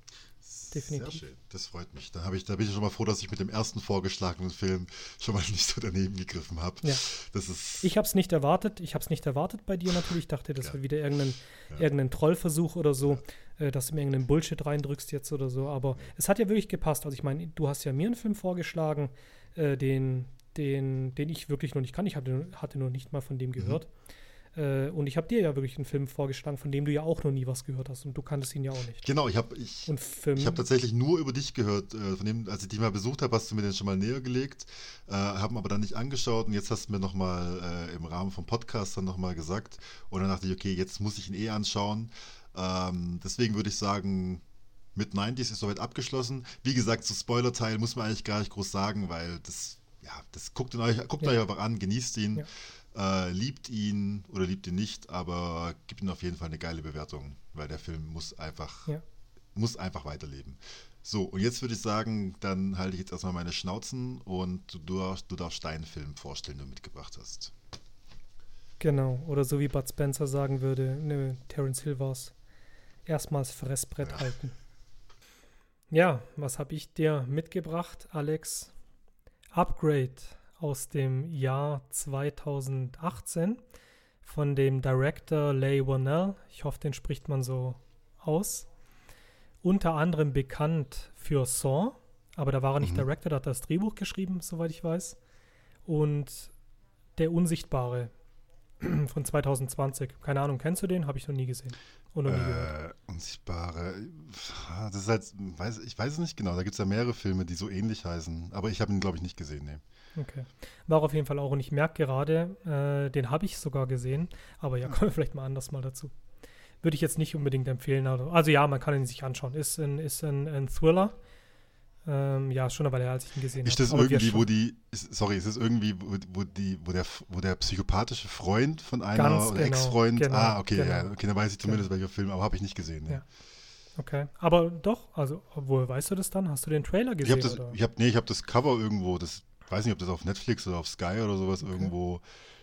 definitiv. Sehr schön, das freut mich. Da, ich, da bin ich schon mal froh, dass ich mit dem ersten vorgeschlagenen Film schon mal nicht so daneben gegriffen habe. Ja. Das ist ich habe es nicht erwartet. Ich habe es nicht erwartet bei dir natürlich. Ich dachte, das ja. wäre wieder irgendein, ja. irgendein Trollversuch oder so, ja. äh, dass du mir irgendeinen Bullshit reindrückst jetzt oder so. Aber es hat ja wirklich gepasst. Also ich meine, du hast ja mir einen Film vorgeschlagen, äh, den, den, den ich wirklich noch nicht kann. Ich hatte, hatte noch nicht mal von dem mhm. gehört. Mhm. Äh, und ich habe dir ja wirklich einen Film vorgeschlagen, von dem du ja auch noch nie was gehört hast und du kanntest ihn ja auch nicht. Genau, ich habe ich, ich hab tatsächlich nur über dich gehört. Äh, von dem, als ich dich mal besucht habe, hast du mir den schon mal näher gelegt, äh, haben aber dann nicht angeschaut und jetzt hast du mir nochmal äh, im Rahmen vom Podcast dann nochmal gesagt und dann dachte ich, okay, jetzt muss ich ihn eh anschauen. Ähm, deswegen würde ich sagen, mit 90s ist soweit abgeschlossen. Wie gesagt, zu Spoiler-Teil muss man eigentlich gar nicht groß sagen, weil das, ja, das guckt, euch, guckt ja. euch einfach an, genießt ihn. Ja. Äh, liebt ihn oder liebt ihn nicht, aber gibt ihm auf jeden Fall eine geile Bewertung, weil der Film muss einfach, ja. muss einfach weiterleben. So, und jetzt würde ich sagen, dann halte ich jetzt erstmal meine Schnauzen und du, du, du darfst deinen Film vorstellen, den du mitgebracht hast. Genau, oder so wie Bud Spencer sagen würde, ne, Terence Hill war's. Erstmals Fressbrett ja. halten. Ja, was habe ich dir mitgebracht, Alex? Upgrade aus dem Jahr 2018 von dem Director Leigh Whannell. Ich hoffe, den spricht man so aus. Unter anderem bekannt für Saw, aber da war er nicht mhm. Director, da hat er das Drehbuch geschrieben, soweit ich weiß. Und Der Unsichtbare von 2020. Keine Ahnung, kennst du den? Habe ich noch nie gesehen. Oder nie äh, Unsichtbare. Das ist halt, weiß, ich weiß es nicht genau. Da gibt es ja mehrere Filme, die so ähnlich heißen. Aber ich habe ihn, glaube ich, nicht gesehen. Nee. Okay. War auf jeden Fall auch. Und ich merke gerade, äh, den habe ich sogar gesehen. Aber ja, kommen wir vielleicht mal anders mal dazu. Würde ich jetzt nicht unbedingt empfehlen. Also, also ja, man kann ihn sich anschauen. Ist ein, ist ein, ein Thriller. Ähm, ja, schon eine Weile als ich ihn gesehen habe. Ist das irgendwie, wo die, ist, sorry, ist das irgendwie, wo, wo, die, wo, der, wo der psychopathische Freund von einer Ganz oder genau, Ex-Freund, genau, ah, okay, genau, ja, okay, dann weiß ich zumindest, genau. welcher Film, aber habe ich nicht gesehen. Ne? Ja. Okay, aber doch, also, woher weißt du das dann? Hast du den Trailer gesehen? Ich habe das, ich hab, nee, ich habe das Cover irgendwo, das weiß nicht, ob das auf Netflix oder auf Sky oder sowas okay. irgendwo,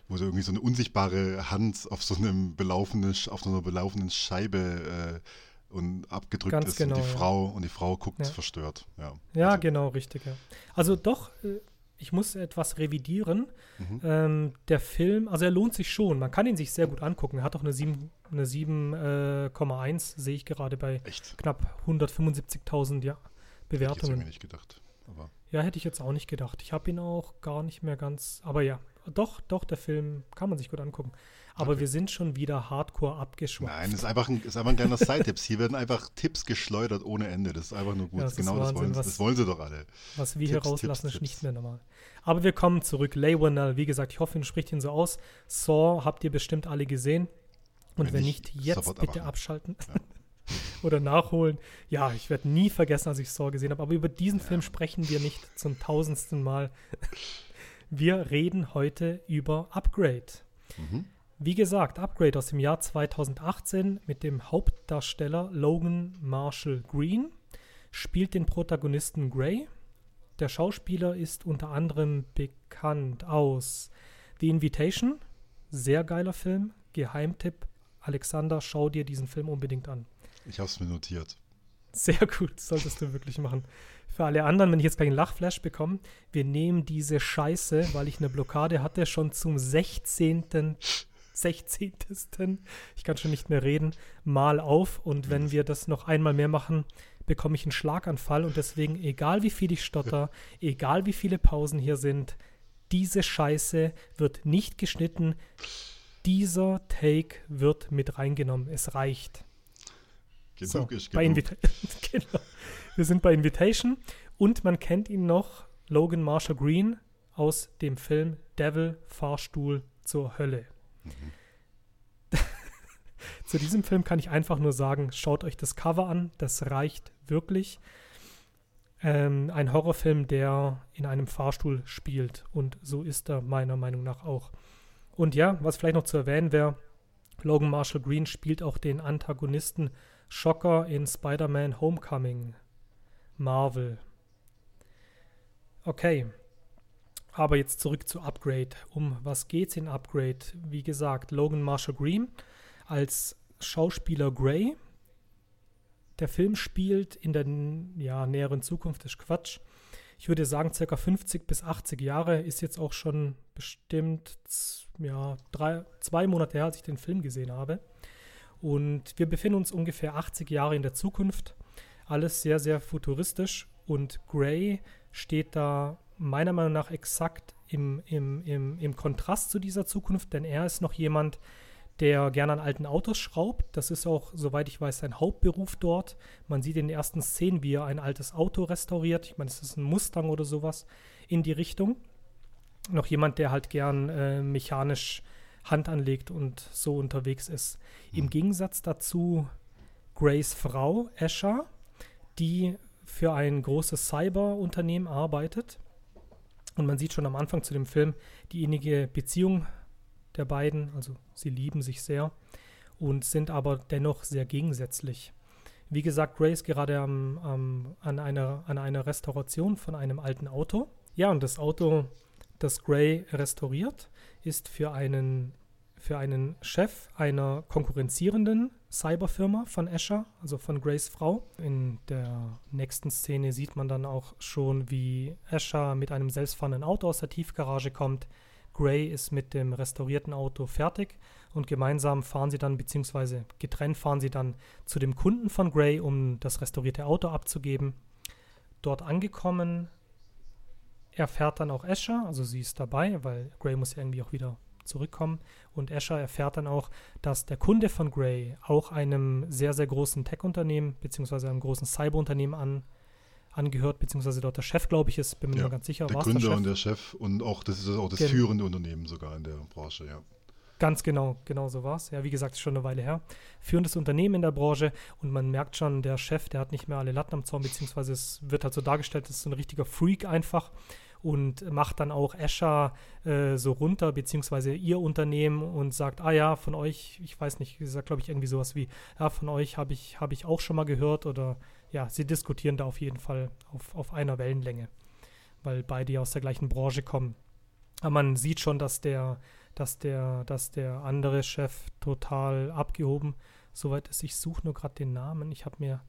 wo so irgendwie so eine unsichtbare Hand auf so einem belaufenen, auf so einer belaufenen Scheibe äh, und abgedrückt Ganz ist genau, und die ja. Frau und die Frau guckt ja. verstört. Ja, ja also. genau, richtig. Ja. Also doch, äh, ich muss etwas revidieren. Mhm. Ähm, der Film, also er lohnt sich schon. Man kann ihn sich sehr gut angucken. Er hat auch eine 7,1, eine 7, äh, sehe ich gerade bei Echt? knapp 175.000 ja, Bewertungen. Hätte ich nicht gedacht. Aber ja, hätte ich jetzt auch nicht gedacht. Ich habe ihn auch gar nicht mehr ganz. Aber ja, doch, doch, der Film kann man sich gut angucken. Aber okay. wir sind schon wieder hardcore abgeschweift. Nein, es ist einfach ein, ist einfach ein kleiner Side-Tipps. Hier werden einfach Tipps geschleudert ohne Ende. Das ist einfach nur gut. Ja, das genau Wahnsinn, das wollen, was, das wollen sie doch alle. Was wir Tipps, hier rauslassen, Tipps, ist nicht mehr normal. Aber wir kommen zurück. Leywernell, wie gesagt, ich hoffe, ihr spricht ihn so aus. Saw habt ihr bestimmt alle gesehen. Und wenn, wenn nicht, jetzt bitte abschalten. Ja. oder nachholen. Ja, ich werde nie vergessen, als ich Saw gesehen habe. Aber über diesen ja. Film sprechen wir nicht zum tausendsten Mal. Wir reden heute über Upgrade. Mhm. Wie gesagt, Upgrade aus dem Jahr 2018 mit dem Hauptdarsteller Logan Marshall Green spielt den Protagonisten Gray. Der Schauspieler ist unter anderem bekannt aus The Invitation, sehr geiler Film, Geheimtipp. Alexander, schau dir diesen Film unbedingt an. Ich habe es mir notiert. Sehr gut, solltest du wirklich machen. Für alle anderen, wenn ich jetzt gleich einen Lachflash bekomme, wir nehmen diese Scheiße, weil ich eine Blockade hatte, schon zum 16. 16. Ich kann schon nicht mehr reden, mal auf. Und wenn wir das noch einmal mehr machen, bekomme ich einen Schlaganfall. Und deswegen, egal wie viel ich stotter, egal wie viele Pausen hier sind, diese Scheiße wird nicht geschnitten. Dieser Take wird mit reingenommen. Es reicht. Genug so, bei genug. genau. Wir sind bei Invitation und man kennt ihn noch, Logan Marshall Green, aus dem Film Devil Fahrstuhl zur Hölle. Mhm. Zu diesem Film kann ich einfach nur sagen, schaut euch das Cover an, das reicht wirklich. Ähm, ein Horrorfilm, der in einem Fahrstuhl spielt und so ist er meiner Meinung nach auch. Und ja, was vielleicht noch zu erwähnen wäre, Logan Marshall Green spielt auch den Antagonisten Schocker in Spider-Man Homecoming. Marvel. Okay. Aber jetzt zurück zu Upgrade. Um was geht's in Upgrade? Wie gesagt, Logan Marshall Green als Schauspieler Grey. Der Film spielt in der ja, näheren Zukunft, ist Quatsch. Ich würde sagen, circa 50 bis 80 Jahre ist jetzt auch schon bestimmt ja, drei, zwei Monate her, als ich den Film gesehen habe. Und wir befinden uns ungefähr 80 Jahre in der Zukunft. Alles sehr, sehr futuristisch. Und Gray steht da meiner Meinung nach exakt im, im, im, im Kontrast zu dieser Zukunft, denn er ist noch jemand, der gerne an alten Autos schraubt. Das ist auch, soweit ich weiß, sein Hauptberuf dort. Man sieht in den ersten Szenen, wie er ein altes Auto restauriert. Ich meine, es ist ein Mustang oder sowas in die Richtung. Noch jemand, der halt gern äh, mechanisch Hand anlegt und so unterwegs ist. Im hm. Gegensatz dazu Grays Frau, Escher, die für ein großes Cyber-Unternehmen arbeitet. Und man sieht schon am Anfang zu dem Film die innige Beziehung der beiden. Also sie lieben sich sehr und sind aber dennoch sehr gegensätzlich. Wie gesagt, Grace gerade am, am, an, einer, an einer Restauration von einem alten Auto. Ja, und das Auto, das Gray restauriert, ist für einen, für einen Chef einer konkurrenzierenden Cyberfirma von Escher, also von Grays Frau. In der nächsten Szene sieht man dann auch schon, wie Escher mit einem selbstfahrenden Auto aus der Tiefgarage kommt. Gray ist mit dem restaurierten Auto fertig und gemeinsam fahren sie dann, beziehungsweise getrennt fahren sie dann zu dem Kunden von Gray, um das restaurierte Auto abzugeben. Dort angekommen erfährt dann auch Escher, also sie ist dabei, weil Gray muss ja irgendwie auch wieder zurückkommen. Und Escher erfährt dann auch, dass der Kunde von Gray auch einem sehr, sehr großen Tech-Unternehmen beziehungsweise einem großen Cyber-Unternehmen an, angehört, beziehungsweise dort der Chef, glaube ich, ist, bin mir ja, nicht ganz sicher. Der Gründer der und der Chef und auch das ist auch das Gen führende Unternehmen sogar in der Branche, ja. Ganz genau, genau so war es. Ja, wie gesagt, schon eine Weile her. Führendes Unternehmen in der Branche und man merkt schon, der Chef, der hat nicht mehr alle Latten am Zaun, beziehungsweise es wird halt so dargestellt, das ist so ein richtiger Freak einfach und macht dann auch Escher äh, so runter, beziehungsweise ihr Unternehmen und sagt, ah ja, von euch, ich weiß nicht, sagt, glaube ich, irgendwie sowas wie, ja, von euch habe ich, hab ich auch schon mal gehört oder ja, sie diskutieren da auf jeden Fall auf, auf einer Wellenlänge, weil beide aus der gleichen Branche kommen. Aber man sieht schon, dass der, dass der, dass der andere Chef total abgehoben soweit ist. Ich suche nur gerade den Namen. Ich habe mir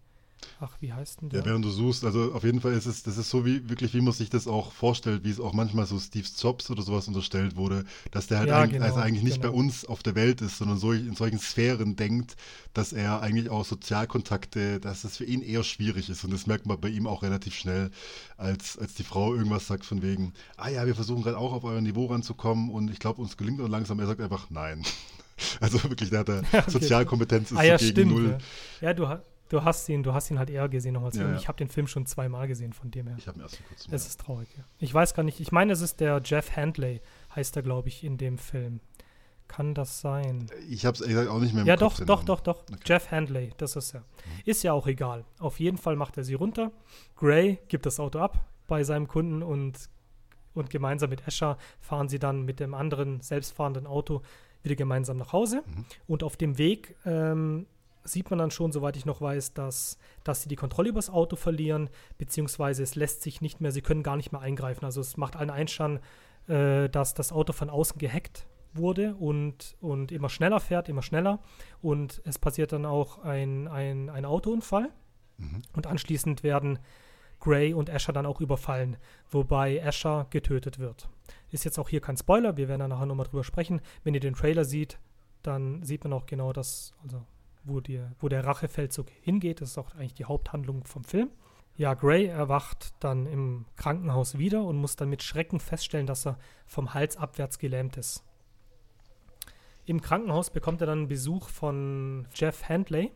Ach, wie heißt denn der? Ja, während du suchst, also auf jeden Fall ist es, das ist so wie wirklich, wie man sich das auch vorstellt, wie es auch manchmal so Steve Jobs oder sowas unterstellt wurde, dass der halt Ja, eigentlich, genau, also eigentlich nicht genau. bei uns auf der Welt ist, sondern so in solchen Sphären denkt, dass er eigentlich auch Sozialkontakte, dass das für ihn eher schwierig ist. Und das merkt man bei ihm auch relativ schnell, als, als die Frau irgendwas sagt von wegen, ah ja, wir versuchen gerade auch auf euer Niveau ranzukommen und ich glaube, uns gelingt und langsam. Er sagt einfach nein. Also wirklich, der hat da okay. Sozialkompetenz ist ah ja, gegen stimmt. null. Ja, ja du, ha- du hast ihn, du hast ihn halt eher gesehen nochmals. Ja, ja. Ich habe den Film schon zweimal gesehen von dem her. Ich habe mir erst vor kurzem. Es ist traurig, ja. Ich weiß gar nicht. Ich meine, es ist der Jeff Handley, heißt er, glaube ich, in dem Film. Kann das sein? Ich habe es ehrlich gesagt auch nicht mehr im Ja, Kopf. doch, doch, Namen. doch, doch. Okay. Jeff Handley, das ist er. Ist ja auch egal. Auf jeden Fall macht er sie runter. Gray gibt das Auto ab bei seinem Kunden und, und gemeinsam mit Escher fahren sie dann mit dem anderen selbstfahrenden Auto wieder gemeinsam nach Hause. Mhm. Und auf dem Weg ähm, sieht man dann schon, soweit ich noch weiß, dass, dass sie die Kontrolle über das Auto verlieren, beziehungsweise es lässt sich nicht mehr, sie können gar nicht mehr eingreifen. Also es macht allen Einschein, äh, dass das Auto von außen gehackt wurde und, und immer schneller fährt, immer schneller. Und es passiert dann auch ein, ein, ein Autounfall. Mhm. Und anschließend werden Gray und Asher dann auch überfallen, wobei Asher getötet wird. Ist jetzt auch hier kein Spoiler, wir werden da nachher nochmal drüber sprechen. Wenn ihr den Trailer seht, dann sieht man auch genau das, also wo, die, wo der Rachefeldzug hingeht. Das ist auch eigentlich die Haupthandlung vom Film. Ja, Gray erwacht dann im Krankenhaus wieder und muss dann mit Schrecken feststellen, dass er vom Hals abwärts gelähmt ist. Im Krankenhaus bekommt er dann Besuch von Jeff Handley.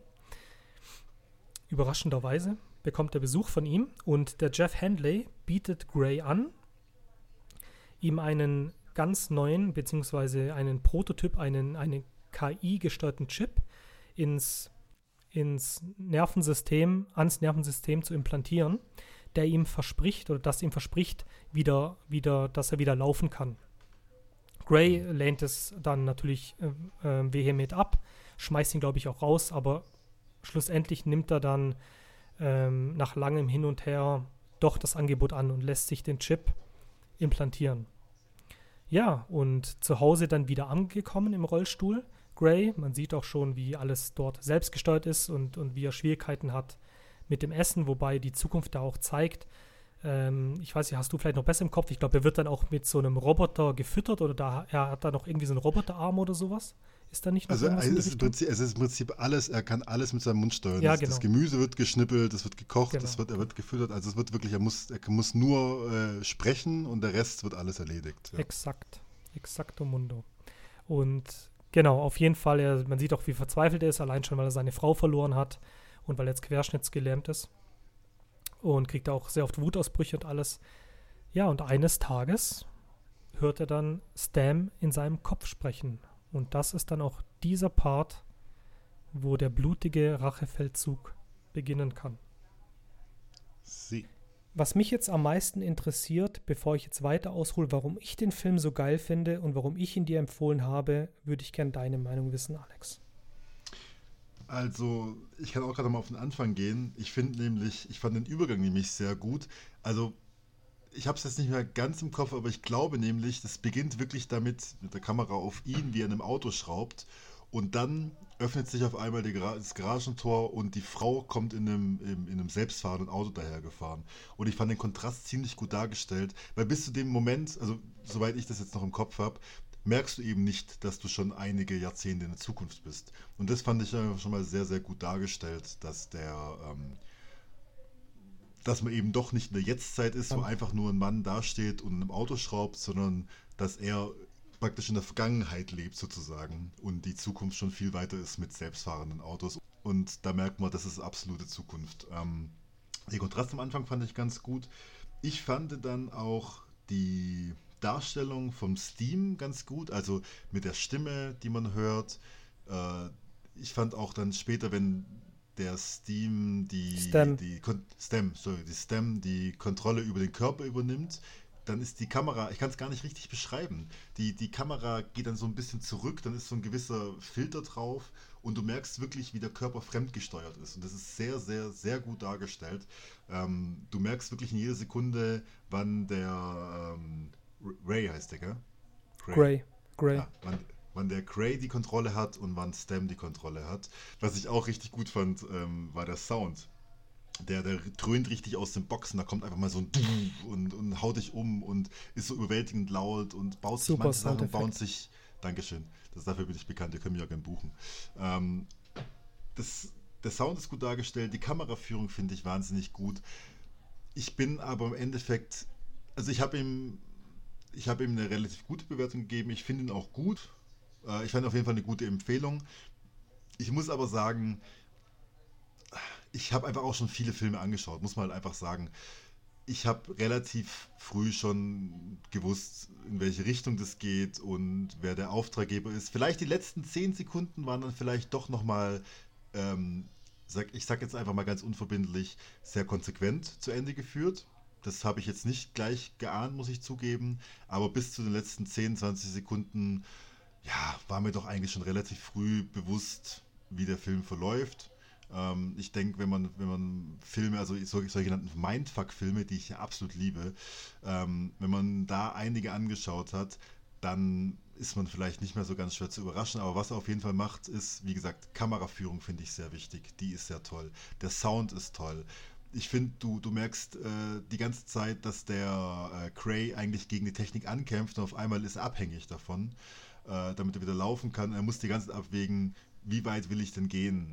Überraschenderweise bekommt er Besuch von ihm und der Jeff Handley bietet Gray an, ihm einen ganz neuen, beziehungsweise einen Prototyp, einen, einen KI-gesteuerten Chip ins, ins Nervensystem, ans Nervensystem zu implantieren, der ihm verspricht oder das ihm verspricht, wieder, wieder, dass er wieder laufen kann. Gray lehnt es dann natürlich äh, äh, vehement ab, schmeißt ihn, glaube ich, auch raus, aber schlussendlich nimmt er dann ähm, nach langem Hin und Her doch das Angebot an und lässt sich den Chip implantieren. Ja, und zu Hause dann wieder angekommen im Rollstuhl. Gray, man sieht auch schon, wie alles dort selbstgesteuert ist und, und wie er Schwierigkeiten hat mit dem Essen, wobei die Zukunft da auch zeigt. Ähm, ich weiß nicht, hast du vielleicht noch besser im Kopf? Ich glaube, er wird dann auch mit so einem Roboter gefüttert oder da, er hat da noch irgendwie so einen Roboterarm oder sowas. Ist da nicht noch Also es ist? Prinzip, es ist im Prinzip alles, er kann alles mit seinem Mund steuern. Ja, das, genau. das Gemüse wird geschnippelt, es wird gekocht, Genau. es wird, er wird gefüttert. Also es wird wirklich, er muss, er muss nur äh, sprechen und der Rest wird alles erledigt. Ja. Exakt. Exakto Mundo. Und genau, auf jeden Fall, er, man sieht auch, wie verzweifelt er ist, allein schon, weil er seine Frau verloren hat und weil er jetzt querschnittsgelähmt ist. Und kriegt auch sehr oft Wutausbrüche und alles. Ja, und eines Tages hört er dann Stam in seinem Kopf sprechen. Und das ist dann auch dieser Part, wo der blutige Rachefeldzug beginnen kann. Sie. Was mich jetzt am meisten interessiert, bevor ich jetzt weiter aushole, warum ich den Film so geil finde und warum ich ihn dir empfohlen habe, würde ich gerne deine Meinung wissen, Alex. Also, ich kann auch gerade mal auf den Anfang gehen. Ich finde nämlich, ich fand den Übergang nämlich sehr gut. Also, ich habe es jetzt nicht mehr ganz im Kopf, aber ich glaube nämlich, das beginnt wirklich damit, mit der Kamera auf ihn, wie er in einem Auto schraubt. Und dann öffnet sich auf einmal Gra das Garagentor und die Frau kommt in einem, in, in einem selbstfahrenden Auto dahergefahren. Und ich fand den Kontrast ziemlich gut dargestellt, weil bis zu dem Moment, also soweit ich das jetzt noch im Kopf habe, merkst du eben nicht, dass du schon einige Jahrzehnte in der Zukunft bist. Und das fand ich schon mal sehr, sehr gut dargestellt, dass der, ähm, dass man eben doch nicht in der Jetztzeit ist, wo einfach nur ein Mann dasteht und in einem Auto schraubt, sondern dass er praktisch in der Vergangenheit lebt sozusagen und die Zukunft schon viel weiter ist mit selbstfahrenden Autos. Und da merkt man, das ist absolute Zukunft. Ähm, den Kontrast am Anfang fand ich ganz gut. Ich fand dann auch die Darstellung vom Steam ganz gut, also mit der Stimme, die man hört. Äh, ich fand auch dann später, wenn der Steam die, Stem. die Stem, sorry, die Stem die Kontrolle über den Körper übernimmt, dann ist die Kamera, ich kann es gar nicht richtig beschreiben. Die, die Kamera geht dann so ein bisschen zurück, dann ist so ein gewisser Filter drauf und du merkst wirklich, wie der Körper fremdgesteuert ist. Und das ist sehr, sehr, sehr gut dargestellt. Ähm, du merkst wirklich in jeder Sekunde, wann der ähm, Ray heißt der, gell? Gray. Gray. Ja, wann, wann der Gray die Kontrolle hat und wann Stem die Kontrolle hat. Was ich auch richtig gut fand, ähm, war der Sound. Der, der dröhnt richtig aus den Boxen, da kommt einfach mal so ein und, und haut dich um und ist so überwältigend laut und baut sich Super manche Sachen baut sich. Dankeschön. Das, dafür bin ich bekannt, ihr könnt mich auch gerne buchen. Ähm, das, der Sound ist gut dargestellt, die Kameraführung finde ich wahnsinnig gut. Ich bin aber im Endeffekt, also ich habe ihm, ich habe ihm eine relativ gute Bewertung gegeben. Ich finde ihn auch gut. Äh, ich fand auf jeden Fall eine gute Empfehlung. Ich muss aber sagen, ich habe einfach auch schon viele Filme angeschaut, muss man halt einfach sagen. Ich habe relativ früh schon gewusst, in welche Richtung das geht und wer der Auftraggeber ist. Vielleicht die letzten zehn Sekunden waren dann vielleicht doch nochmal, ähm, sag, ich sag jetzt einfach mal ganz unverbindlich, sehr konsequent zu Ende geführt. Das habe ich jetzt nicht gleich geahnt, muss ich zugeben. Aber bis zu den letzten 10, 20 Sekunden, ja, war mir doch eigentlich schon relativ früh bewusst, wie der Film verläuft. Ähm, ich denke, wenn man, wenn man Filme, also solche, solche genannten Mindfuck-Filme, die ich ja absolut liebe, ähm, wenn man da einige angeschaut hat, dann ist man vielleicht nicht mehr so ganz schwer zu überraschen. Aber was er auf jeden Fall macht, ist, wie gesagt, Kameraführung finde ich sehr wichtig. Die ist sehr toll. Der Sound ist toll. Ich finde, du, du merkst äh, die ganze Zeit, dass der äh, Cray eigentlich gegen die Technik ankämpft und auf einmal ist er abhängig davon, äh, damit er wieder laufen kann. Er muss die ganze Zeit abwägen, wie weit will ich denn gehen?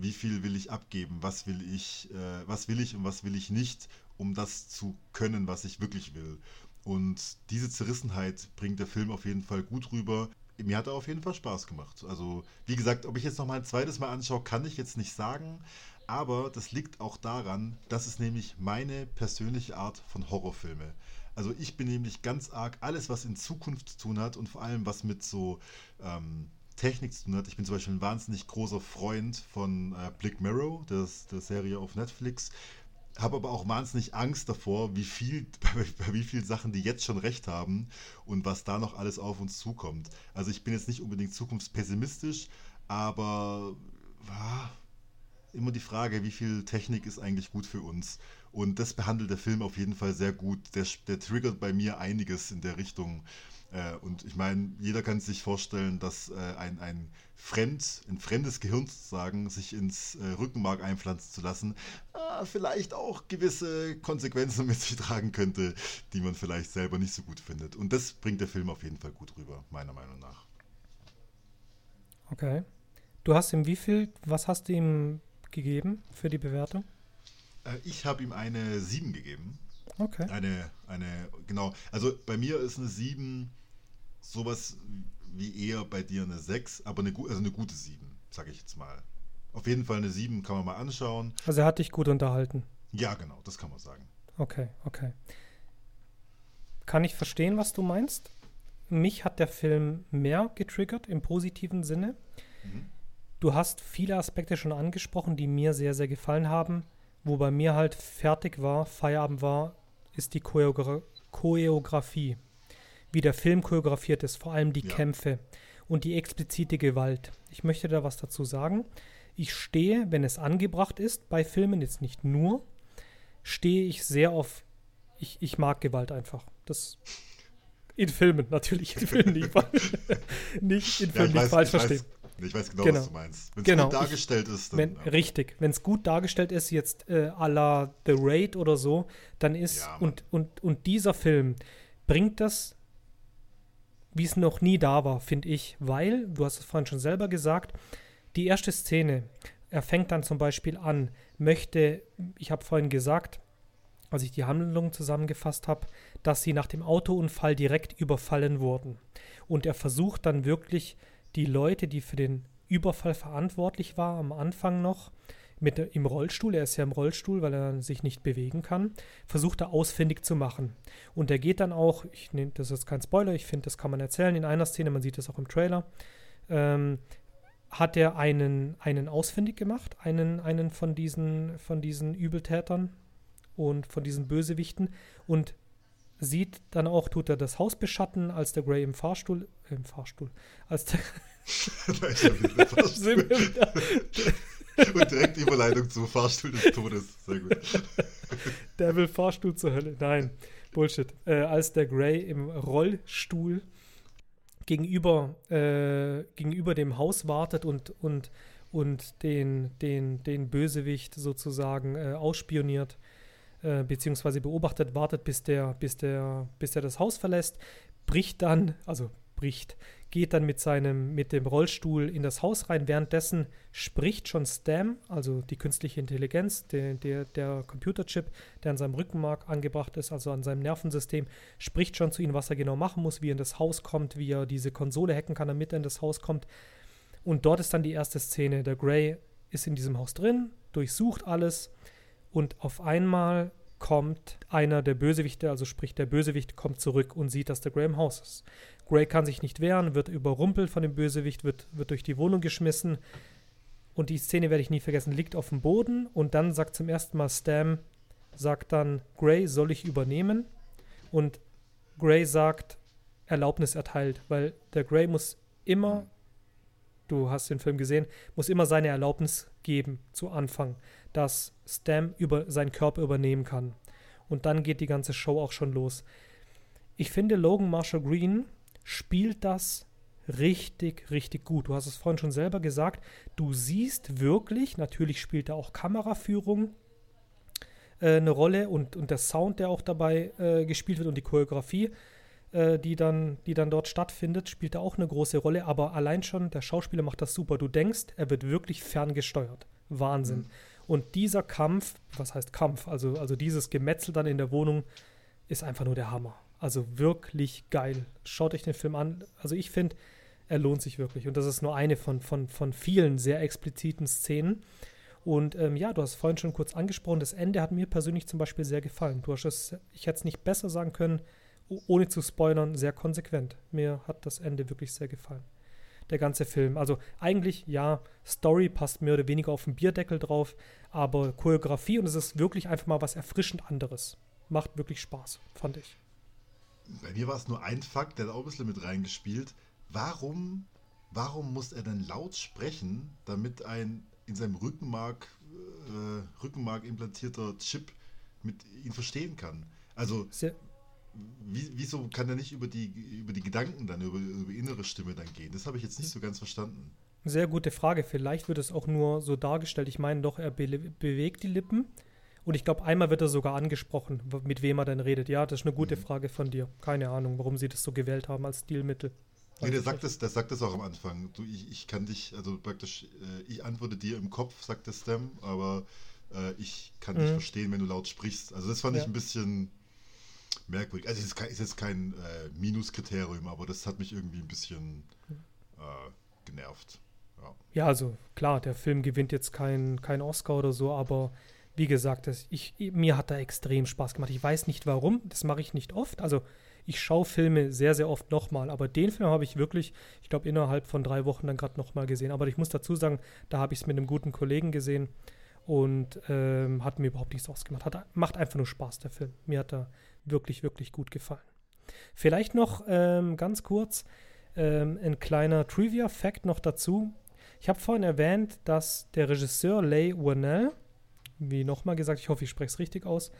Wie viel will ich abgeben? Was will ich, äh, was will ich und was will ich nicht, um das zu können, was ich wirklich will? Und diese Zerrissenheit bringt der Film auf jeden Fall gut rüber. Mir hat er auf jeden Fall Spaß gemacht. Also, wie gesagt, ob ich jetzt noch mal ein zweites Mal anschaue, kann ich jetzt nicht sagen. Aber das liegt auch daran, das ist nämlich meine persönliche Art von Horrorfilme. Also ich bin nämlich ganz arg alles, was in Zukunft zu tun hat und vor allem was mit so ähm, Technik zu tun hat. Ich bin zum Beispiel ein wahnsinnig großer Freund von äh, Black Mirror, das, der Serie auf Netflix. Habe aber auch wahnsinnig Angst davor, wie viel, bei, wie vielen Sachen die jetzt schon recht haben und was da noch alles auf uns zukommt. Also ich bin jetzt nicht unbedingt zukunftspessimistisch, aber ah, immer die Frage, wie viel Technik ist eigentlich gut für uns. Und das behandelt der Film auf jeden Fall sehr gut. Der, der triggert bei mir einiges in der Richtung. Äh, und ich meine, jeder kann sich vorstellen, dass äh, ein, ein fremd, ein fremdes Gehirn sozusagen sich ins äh, Rückenmark einpflanzen zu lassen, äh, vielleicht auch gewisse Konsequenzen mit sich tragen könnte, die man vielleicht selber nicht so gut findet. Und das bringt der Film auf jeden Fall gut rüber, meiner Meinung nach. Okay. Du hast ihm wie viel, was hast du ihm gegeben für die Bewertung? Äh, ich habe ihm eine 7 gegeben. Okay. Eine, eine, genau. Also bei mir ist eine 7 sowas wie eher bei dir eine 6, aber eine, also eine gute 7, sage ich jetzt mal. Auf jeden Fall eine 7 kann man mal anschauen. Also er hat dich gut unterhalten. Ja, genau, das kann man sagen. Okay, okay. Kann ich verstehen, was du meinst? Mich hat der Film mehr getriggert im positiven Sinne. Mhm. Du hast viele Aspekte schon angesprochen, die mir sehr, sehr gefallen haben. Wo bei mir halt fertig war, Feierabend war, ist die Choreogra Choreografie. Wie der Film choreografiert ist, vor allem die Ja. Kämpfe und die explizite Gewalt. Ich möchte da was dazu sagen. Ich stehe, wenn es angebracht ist, bei Filmen, jetzt nicht nur, stehe ich sehr auf, ich, ich mag Gewalt einfach. Das in Filmen, natürlich in Filmen nicht, nicht in Ja, Filmen ich nicht falsch ich, verstehen. ich weiß genau, Genau. was du meinst. Wenn es Genau, gut ich- dargestellt ist, dann. Wenn, ja. Richtig, wenn es gut dargestellt ist, jetzt äh, à la The Raid oder so, dann ist, Ja, und, und, und dieser Film bringt das, wie es noch nie da war, finde ich, weil, du hast es vorhin schon selber gesagt, die erste Szene, er fängt dann zum Beispiel an, möchte, ich habe vorhin gesagt, als ich die Handlung zusammengefasst habe, dass sie nach dem Autounfall direkt überfallen wurden. Und er versucht dann wirklich die Leute, die für den Überfall verantwortlich war, am Anfang noch, mit im Rollstuhl, er ist ja im Rollstuhl, weil er sich nicht bewegen kann, versucht er ausfindig zu machen. Und er geht dann auch, ich nehme, das ist kein Spoiler, ich finde, das kann man erzählen in einer Szene, man sieht das auch im Trailer, ähm, hat er einen, einen ausfindig gemacht, einen, einen von diesen, von diesen Übeltätern und von diesen Bösewichten und sieht dann auch, tut er das Haus beschatten, als der Grey im Fahrstuhl, äh, im Fahrstuhl, als der, Da ist er sind wir wieder, Und direkt die Überleitung zum Fahrstuhl des Todes. Sehr gut. der will Fahrstuhl zur Hölle. Nein, Bullshit. Äh, als der Grey im Rollstuhl gegenüber, äh, gegenüber dem Haus wartet und, und, und den, den, den Bösewicht sozusagen äh, ausspioniert, äh, beziehungsweise beobachtet, wartet, bis der, bis der, bis der das Haus verlässt, bricht dann, also bricht, geht dann mit seinem, mit dem Rollstuhl in das Haus rein. Währenddessen spricht schon Stam, also die künstliche Intelligenz, der, der, der Computerchip, der an seinem Rückenmark angebracht ist, also an seinem Nervensystem, spricht schon zu ihm, was er genau machen muss, wie er in das Haus kommt, wie er diese Konsole hacken kann, damit er in das Haus kommt. Und dort ist dann die erste Szene. Der Grey ist in diesem Haus drin, durchsucht alles und auf einmal kommt einer der Bösewichte, also sprich der Bösewicht kommt zurück und sieht, dass der Grey im Haus ist. Grey kann sich nicht wehren, wird überrumpelt von dem Bösewicht, wird, wird durch die Wohnung geschmissen. Und die Szene werde ich nie vergessen, liegt auf dem Boden und dann sagt zum ersten Mal Stam, sagt dann, Grey, soll ich übernehmen? Und Grey sagt, Erlaubnis erteilt, weil der Grey muss immer, du hast den Film gesehen, muss immer seine Erlaubnis geben zu Anfang, dass Stam über seinen Körper übernehmen kann. Und dann geht die ganze Show auch schon los. Ich finde Logan Marshall Green spielt das richtig, richtig gut. Du hast es vorhin schon selber gesagt. Du siehst wirklich, natürlich spielt da auch Kameraführung äh, eine Rolle und, und der Sound, der auch dabei äh, gespielt wird und die Choreografie, äh, die, dann, die dann dort stattfindet, spielt da auch eine große Rolle. Aber allein schon, der Schauspieler macht das super. Du denkst, er wird wirklich ferngesteuert. Wahnsinn. Mhm. Und dieser Kampf, was heißt Kampf? Also, also dieses Gemetzel dann in der Wohnung ist einfach nur der Hammer. Also wirklich geil. Schaut euch den Film an. Also ich finde, er lohnt sich wirklich. Und das ist nur eine von, von, von vielen sehr expliziten Szenen. Und ähm, ja, du hast vorhin schon kurz angesprochen, das Ende hat mir persönlich zum Beispiel sehr gefallen. Du hast es, ich hätte es nicht besser sagen können, ohne zu spoilern, sehr konsequent. Mir hat das Ende wirklich sehr gefallen. Der ganze Film. Also eigentlich, ja, Story passt mehr oder weniger auf den Bierdeckel drauf, aber Choreografie und es ist wirklich einfach mal was erfrischend anderes. Macht wirklich Spaß, fand ich bei mir war es nur ein Fakt, der hat auch ein bisschen mit reingespielt. Warum, warum muss er denn laut sprechen, damit ein in seinem Rückenmark, äh, Rückenmark implantierter Chip mit ihn verstehen kann? Also, wie, wieso kann er nicht über die, über die Gedanken dann, über, über innere Stimme dann gehen? Das habe ich jetzt nicht so ganz verstanden. Sehr gute Frage. Vielleicht wird es auch nur so dargestellt. Ich meine doch, er be bewegt die Lippen und ich glaube, einmal wird er sogar angesprochen, mit wem er denn redet. Ja, das ist eine gute mhm. Frage von dir. Keine Ahnung, warum sie das so gewählt haben als Stilmittel. Nee, der sagt, das, der sagt das auch am Anfang. Du, ich, ich kann dich, also praktisch, äh, ich antworte dir im Kopf, sagt der Stem, aber äh, ich kann mhm. dich verstehen, wenn du laut sprichst. Also das fand ja. ich ein bisschen merkwürdig. Also es ist, kein, ist jetzt kein äh, Minuskriterium, aber das hat mich irgendwie ein bisschen äh, genervt. Ja. ja, also klar, der Film gewinnt jetzt keinen kein Oscar oder so, aber wie gesagt, das, ich, mir hat da extrem Spaß gemacht. Ich weiß nicht warum, das mache ich nicht oft. Also ich schaue Filme sehr, sehr oft nochmal, aber den Film habe ich wirklich, ich glaube, innerhalb von drei Wochen dann gerade nochmal gesehen. Aber ich muss dazu sagen, da habe ich es mit einem guten Kollegen gesehen und ähm, hat mir überhaupt nichts ausgemacht. Hat, macht einfach nur Spaß, der Film. Mir hat er wirklich, wirklich gut gefallen. Vielleicht noch ähm, ganz kurz ähm, ein kleiner Trivia-Fact noch dazu. Ich habe vorhin erwähnt, dass der Regisseur Leigh Whannell, wie nochmal gesagt, ich hoffe, ich spreche es richtig aus,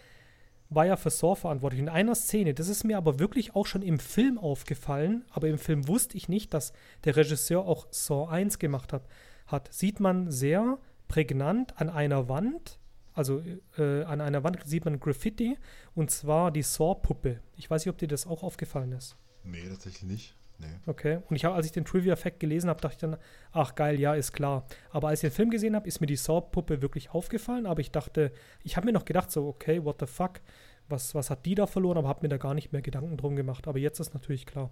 war ja für Saw verantwortlich. In einer Szene, das ist mir aber wirklich auch schon im Film aufgefallen, aber im Film wusste ich nicht, dass der Regisseur auch Saw 1 gemacht hat. hat sieht man sehr prägnant an einer Wand, also äh, an einer Wand sieht man Graffiti und zwar die Saw-Puppe. Ich weiß nicht, ob dir das auch aufgefallen ist. Nee, tatsächlich nicht. Nee. Okay. Und ich habe, als ich den Trivia-Fact gelesen habe, dachte ich dann, ach geil, ja, ist klar. Aber als ich den Film gesehen habe, ist mir die Saw-Puppe wirklich aufgefallen. Aber ich dachte, ich habe mir noch gedacht, so, okay, what the fuck, was, was hat die da verloren? Aber habe mir da gar nicht mehr Gedanken drum gemacht. Aber jetzt ist natürlich klar.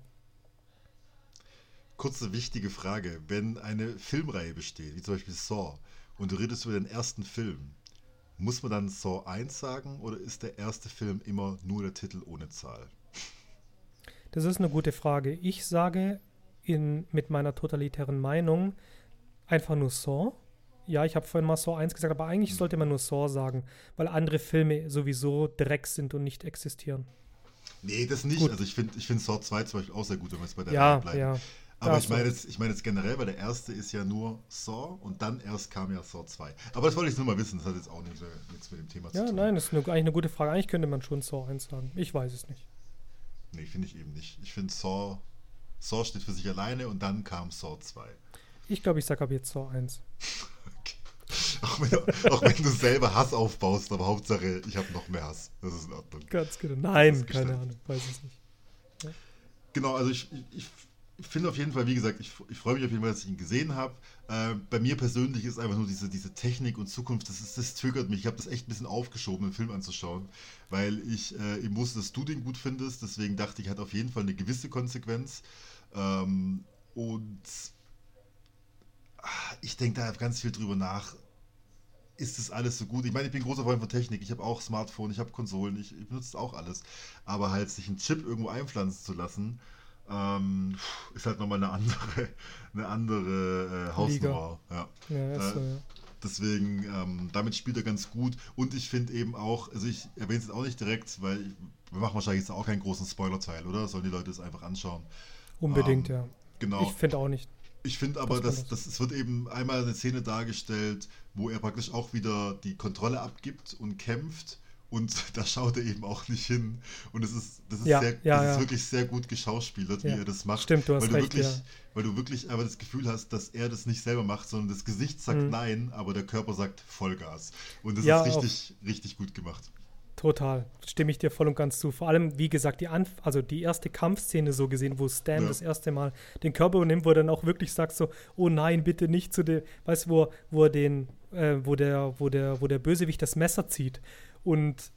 Kurze wichtige Frage. Wenn eine Filmreihe besteht, wie zum Beispiel Saw, und du redest über den ersten Film, muss man dann Saw 1 sagen oder ist der erste Film immer nur der Titel ohne Zahl? Das ist eine gute Frage. Ich sage in, mit meiner totalitären Meinung einfach nur Saw. Ja, ich habe vorhin mal Saw 1 gesagt, aber eigentlich sollte man nur Saw sagen, weil andere Filme sowieso Dreck sind und nicht existieren. Nee, das nicht. Gut. Also ich finde ich find Saw 2 zum Beispiel auch sehr gut, wenn wir jetzt bei der ja, bleiben. Ja, aber ich meine jetzt, ich mein jetzt generell, weil der erste ist ja nur Saw und dann erst kam ja Saw 2. Aber das wollte ich nur mal wissen, das hat jetzt auch nicht, nichts mit dem Thema ja, zu tun. Ja, nein, das ist eine, eigentlich eine gute Frage. Eigentlich könnte man schon Saw 1 sagen. Ich weiß es nicht. Nee, finde ich eben nicht. Ich finde Saw, Saw steht für sich alleine und dann kam Saw 2. Ich glaube, ich sage ab jetzt Saw 1. Okay. Auch wenn, du, auch wenn, du selber Hass aufbaust, aber Hauptsache, ich habe noch mehr Hass. Das ist in Ordnung. Ganz genau. Nein, keine Ahnung, weiß es nicht. Ja. Genau, also ich, ich, ich finde auf jeden Fall, wie gesagt, ich, ich freue mich auf jeden Fall, dass ich ihn gesehen habe. Äh, bei mir persönlich ist einfach nur diese, diese Technik und Zukunft, das, ist, das triggert mich. Ich habe das echt ein bisschen aufgeschoben, den Film anzuschauen, weil ich äh, eben wusste, dass du den gut findest. Deswegen dachte ich, hat auf jeden Fall eine gewisse Konsequenz. Ähm, und ah, ich denke da ganz viel drüber nach. Ist das alles so gut? Ich meine, ich bin großer Freund von Technik. Ich habe auch Smartphone, ich habe Konsolen, ich, ich benutze auch alles. Aber halt sich einen Chip irgendwo einpflanzen zu lassen, ähm, ist halt nochmal eine andere, eine andere äh, Hausnummer. Ja. Ja, äh, so, ja. Deswegen, ähm, damit spielt er ganz gut. Und ich finde eben auch, also ich erwähne es jetzt auch nicht direkt, weil wir machen wahrscheinlich jetzt auch keinen großen Spoiler-Teil, oder? Sollen die Leute es einfach anschauen? Unbedingt, ähm, ja. Genau. Ich finde auch nicht. Ich finde aber, dass, dass es wird eben einmal eine Szene dargestellt, wo er praktisch auch wieder die Kontrolle abgibt und kämpft und da schaut er eben auch nicht hin. Und es ist, das ist, ja, sehr, ja, das ja. ist wirklich sehr gut geschauspielert, wie er das macht. Stimmt, du hast weil du recht, wirklich, Weil du wirklich aber das Gefühl hast, dass er das nicht selber macht, sondern das Gesicht sagt mhm. nein, aber der Körper sagt Vollgas. Und das ist richtig, auch. richtig gut gemacht. Total, stimme ich dir voll und ganz zu. Vor allem, wie gesagt, die, Anf also die erste Kampfszene so gesehen, wo Stan ja. das erste Mal den Körper übernimmt, wo er dann auch wirklich sagt so, oh nein, bitte nicht zu dem, weißt du, wo, wo er den, äh, wo der, wo der, wo der Bösewicht das Messer zieht und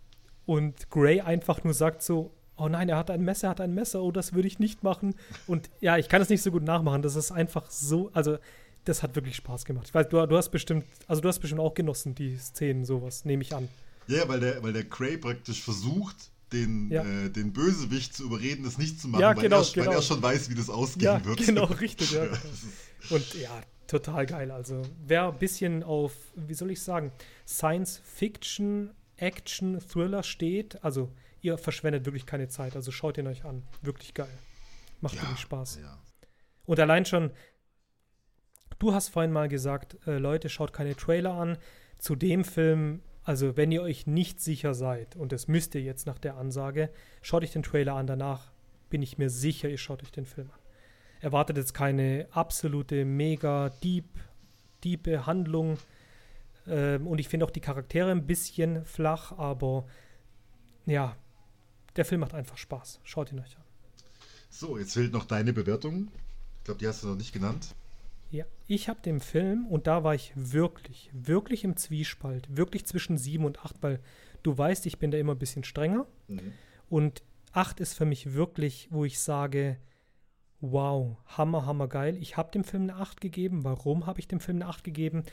und Gray einfach nur sagt so, oh nein, er hat ein Messer, er hat ein Messer, oh, das würde ich nicht machen. Und ja, ich kann es nicht so gut nachmachen. Das ist einfach so, also das hat wirklich Spaß gemacht. Ich weiß, du, du hast bestimmt, also du hast bestimmt auch genossen, die Szenen, sowas, nehme ich an. Ja, weil der, weil der Gray praktisch versucht, den, ja. äh, den Bösewicht zu überreden, das nicht zu machen, ja, genau, weil, er, genau. weil er schon weiß, wie das ausgehen ja, wird. Genau, richtig, ja. Und ja, total geil. Also, wer ein bisschen auf, wie soll ich sagen, Science Fiction Action, Thriller steht, also ihr verschwendet wirklich keine Zeit. Also schaut ihn euch an. Wirklich geil. Macht ja, wirklich Spaß. Ja. Und allein schon, du hast vorhin mal gesagt, äh, Leute, schaut keine Trailer an. Zu dem Film, also wenn ihr euch nicht sicher seid, und das müsst ihr jetzt nach der Ansage, schaut euch den Trailer an. Danach bin ich mir sicher, ihr schaut euch den Film an. Erwartet jetzt keine absolute, mega deep, diepe Handlung ähm, und ich finde auch die Charaktere ein bisschen flach, aber ja, der Film macht einfach Spaß. Schaut ihn euch an. So, jetzt fehlt noch deine Bewertung. Ich glaube, die hast du noch nicht genannt. Ja, ich habe den Film und da war ich wirklich, wirklich im Zwiespalt, wirklich zwischen 7 und 8, weil du weißt, ich bin da immer ein bisschen strenger. Mhm. Und 8 ist für mich wirklich, wo ich sage, wow, hammer, hammer geil. Ich habe dem Film eine 8 gegeben. Warum habe ich dem Film eine 8 gegeben?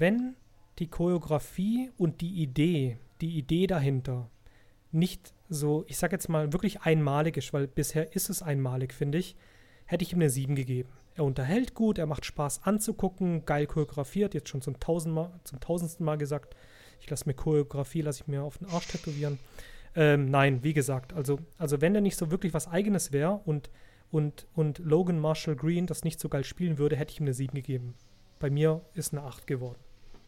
Wenn die Choreografie und die Idee, die Idee dahinter nicht so, ich sag jetzt mal, wirklich einmalig ist, weil bisher ist es einmalig, finde ich, hätte ich ihm eine 7 gegeben. Er unterhält gut, er macht Spaß anzugucken, geil choreografiert, jetzt schon zum, tausendmal, zum tausendsten Mal gesagt. Ich lasse mir Choreografie, lasse ich mir auf den Arsch tätowieren. Ähm, nein, wie gesagt, also, also wenn er nicht so wirklich was Eigenes wäre und, und, und Logan Marshall Green das nicht so geil spielen würde, hätte ich ihm eine 7 gegeben. Bei mir ist eine 8 geworden.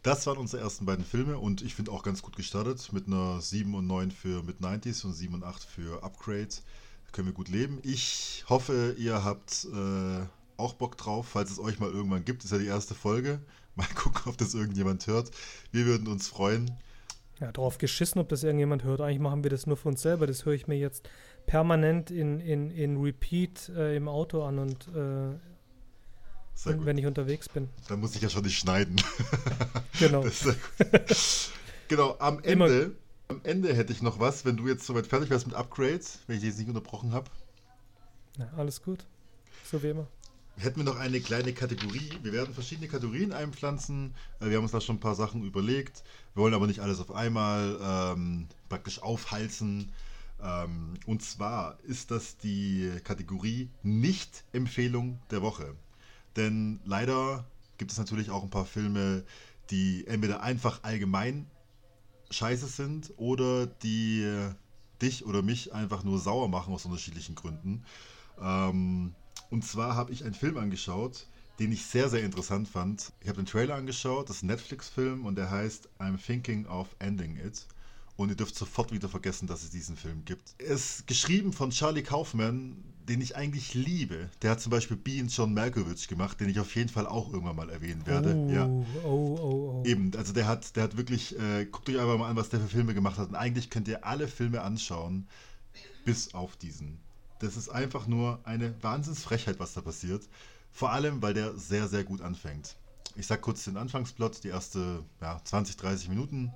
Das waren unsere ersten beiden Filme und ich finde auch ganz gut gestartet mit einer 7 und 9 für Mid-90s und 7 und 8 für Upgrades. Da können wir gut leben. Ich hoffe, ihr habt äh, auch Bock drauf, falls es euch mal irgendwann gibt. Ist ja die erste Folge. Mal gucken, ob das irgendjemand hört. Wir würden uns freuen. Ja, drauf geschissen, ob das irgendjemand hört. Eigentlich machen wir das nur für uns selber. Das höre ich mir jetzt permanent in, in, in Repeat äh, im Auto an und äh, sehr wenn ich unterwegs bin. Dann muss ich ja schon nicht schneiden. Genau. genau, am Ende, am Ende hätte ich noch was, wenn du jetzt soweit fertig wärst mit Upgrades, wenn ich dich jetzt nicht unterbrochen habe. Na, alles gut. So wie immer. Hätten wir noch eine kleine Kategorie. Wir werden verschiedene Kategorien einpflanzen. Äh, wir haben uns da schon ein paar Sachen überlegt. Wir wollen aber nicht alles auf einmal ähm, praktisch aufhalsen. Ähm, und zwar ist das die Kategorie Nicht-Empfehlung der Woche. Denn leider gibt es natürlich auch ein paar Filme, die entweder einfach allgemein scheiße sind oder die dich oder mich einfach nur sauer machen aus unterschiedlichen Gründen. Ähm, und zwar habe ich einen Film angeschaut, den ich sehr, sehr interessant fand. Ich habe den Trailer angeschaut, das ist ein Netflix-Film und der heißt I'm Thinking of Ending It. und ihr dürft sofort wieder vergessen, dass es diesen Film gibt. Er ist geschrieben von Charlie Kaufman, den ich eigentlich liebe. Der hat zum Beispiel Bean John Malkovich gemacht, den ich auf jeden Fall auch irgendwann mal erwähnen werde. Oh, ja. oh, oh, oh. Eben, also der hat, der hat wirklich, äh, guckt euch einfach mal an, was der für Filme gemacht hat. Und eigentlich könnt ihr alle Filme anschauen, bis auf diesen. Das ist einfach nur eine Wahnsinnsfrechheit, was da passiert. Vor allem, weil der sehr, sehr gut anfängt. Ich sag kurz den Anfangsplot, die erste ja, 20, 30 Minuten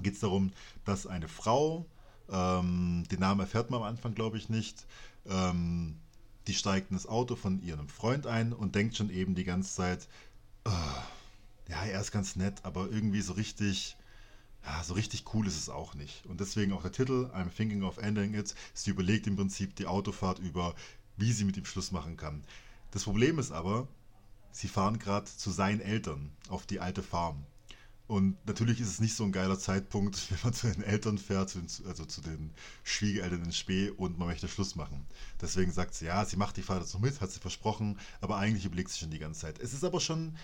geht es darum, dass eine Frau, ähm, den Namen erfährt man am Anfang, glaube ich, nicht, ähm, die steigt in das Auto von ihrem Freund ein und denkt schon eben die ganze Zeit, oh, ja, er ist ganz nett, aber irgendwie so richtig, ja, so richtig cool ist es auch nicht. Und deswegen auch der Titel, I'm Thinking of Ending It. Sie überlegt im Prinzip die Autofahrt über, wie sie mit ihm Schluss machen kann. Das Problem ist aber, sie fahren gerade zu seinen Eltern auf die alte Farm. Und natürlich ist es nicht so ein geiler Zeitpunkt, wenn man zu den Eltern fährt, also zu den Schwiegereltern in Spee und man möchte Schluss machen. Deswegen sagt sie, ja, sie macht die Fahrt jetzt noch mit, hat sie versprochen, aber eigentlich überlegt sie schon die ganze Zeit. Es ist aber schon,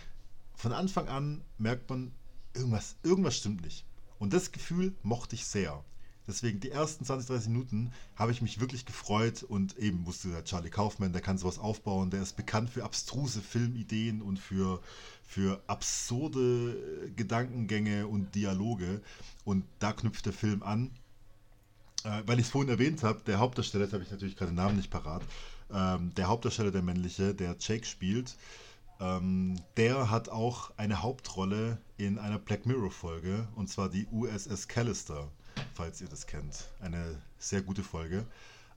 von Anfang an merkt man, irgendwas, irgendwas stimmt nicht. Und das Gefühl mochte ich sehr. Deswegen die ersten 20, 30 Minuten habe ich mich wirklich gefreut und eben wusste der Charlie Kaufman, der kann sowas aufbauen, der ist bekannt für abstruse Filmideen und für, für absurde Gedankengänge und Dialoge. Und da knüpft der Film an. Äh, weil ich es vorhin erwähnt habe, der Hauptdarsteller, jetzt habe ich natürlich gerade den Namen nicht parat, ähm, der Hauptdarsteller, der männliche, der Jake spielt, ähm, der hat auch eine Hauptrolle in einer Black Mirror Folge und zwar die USS Callister falls ihr das kennt. Eine sehr gute Folge.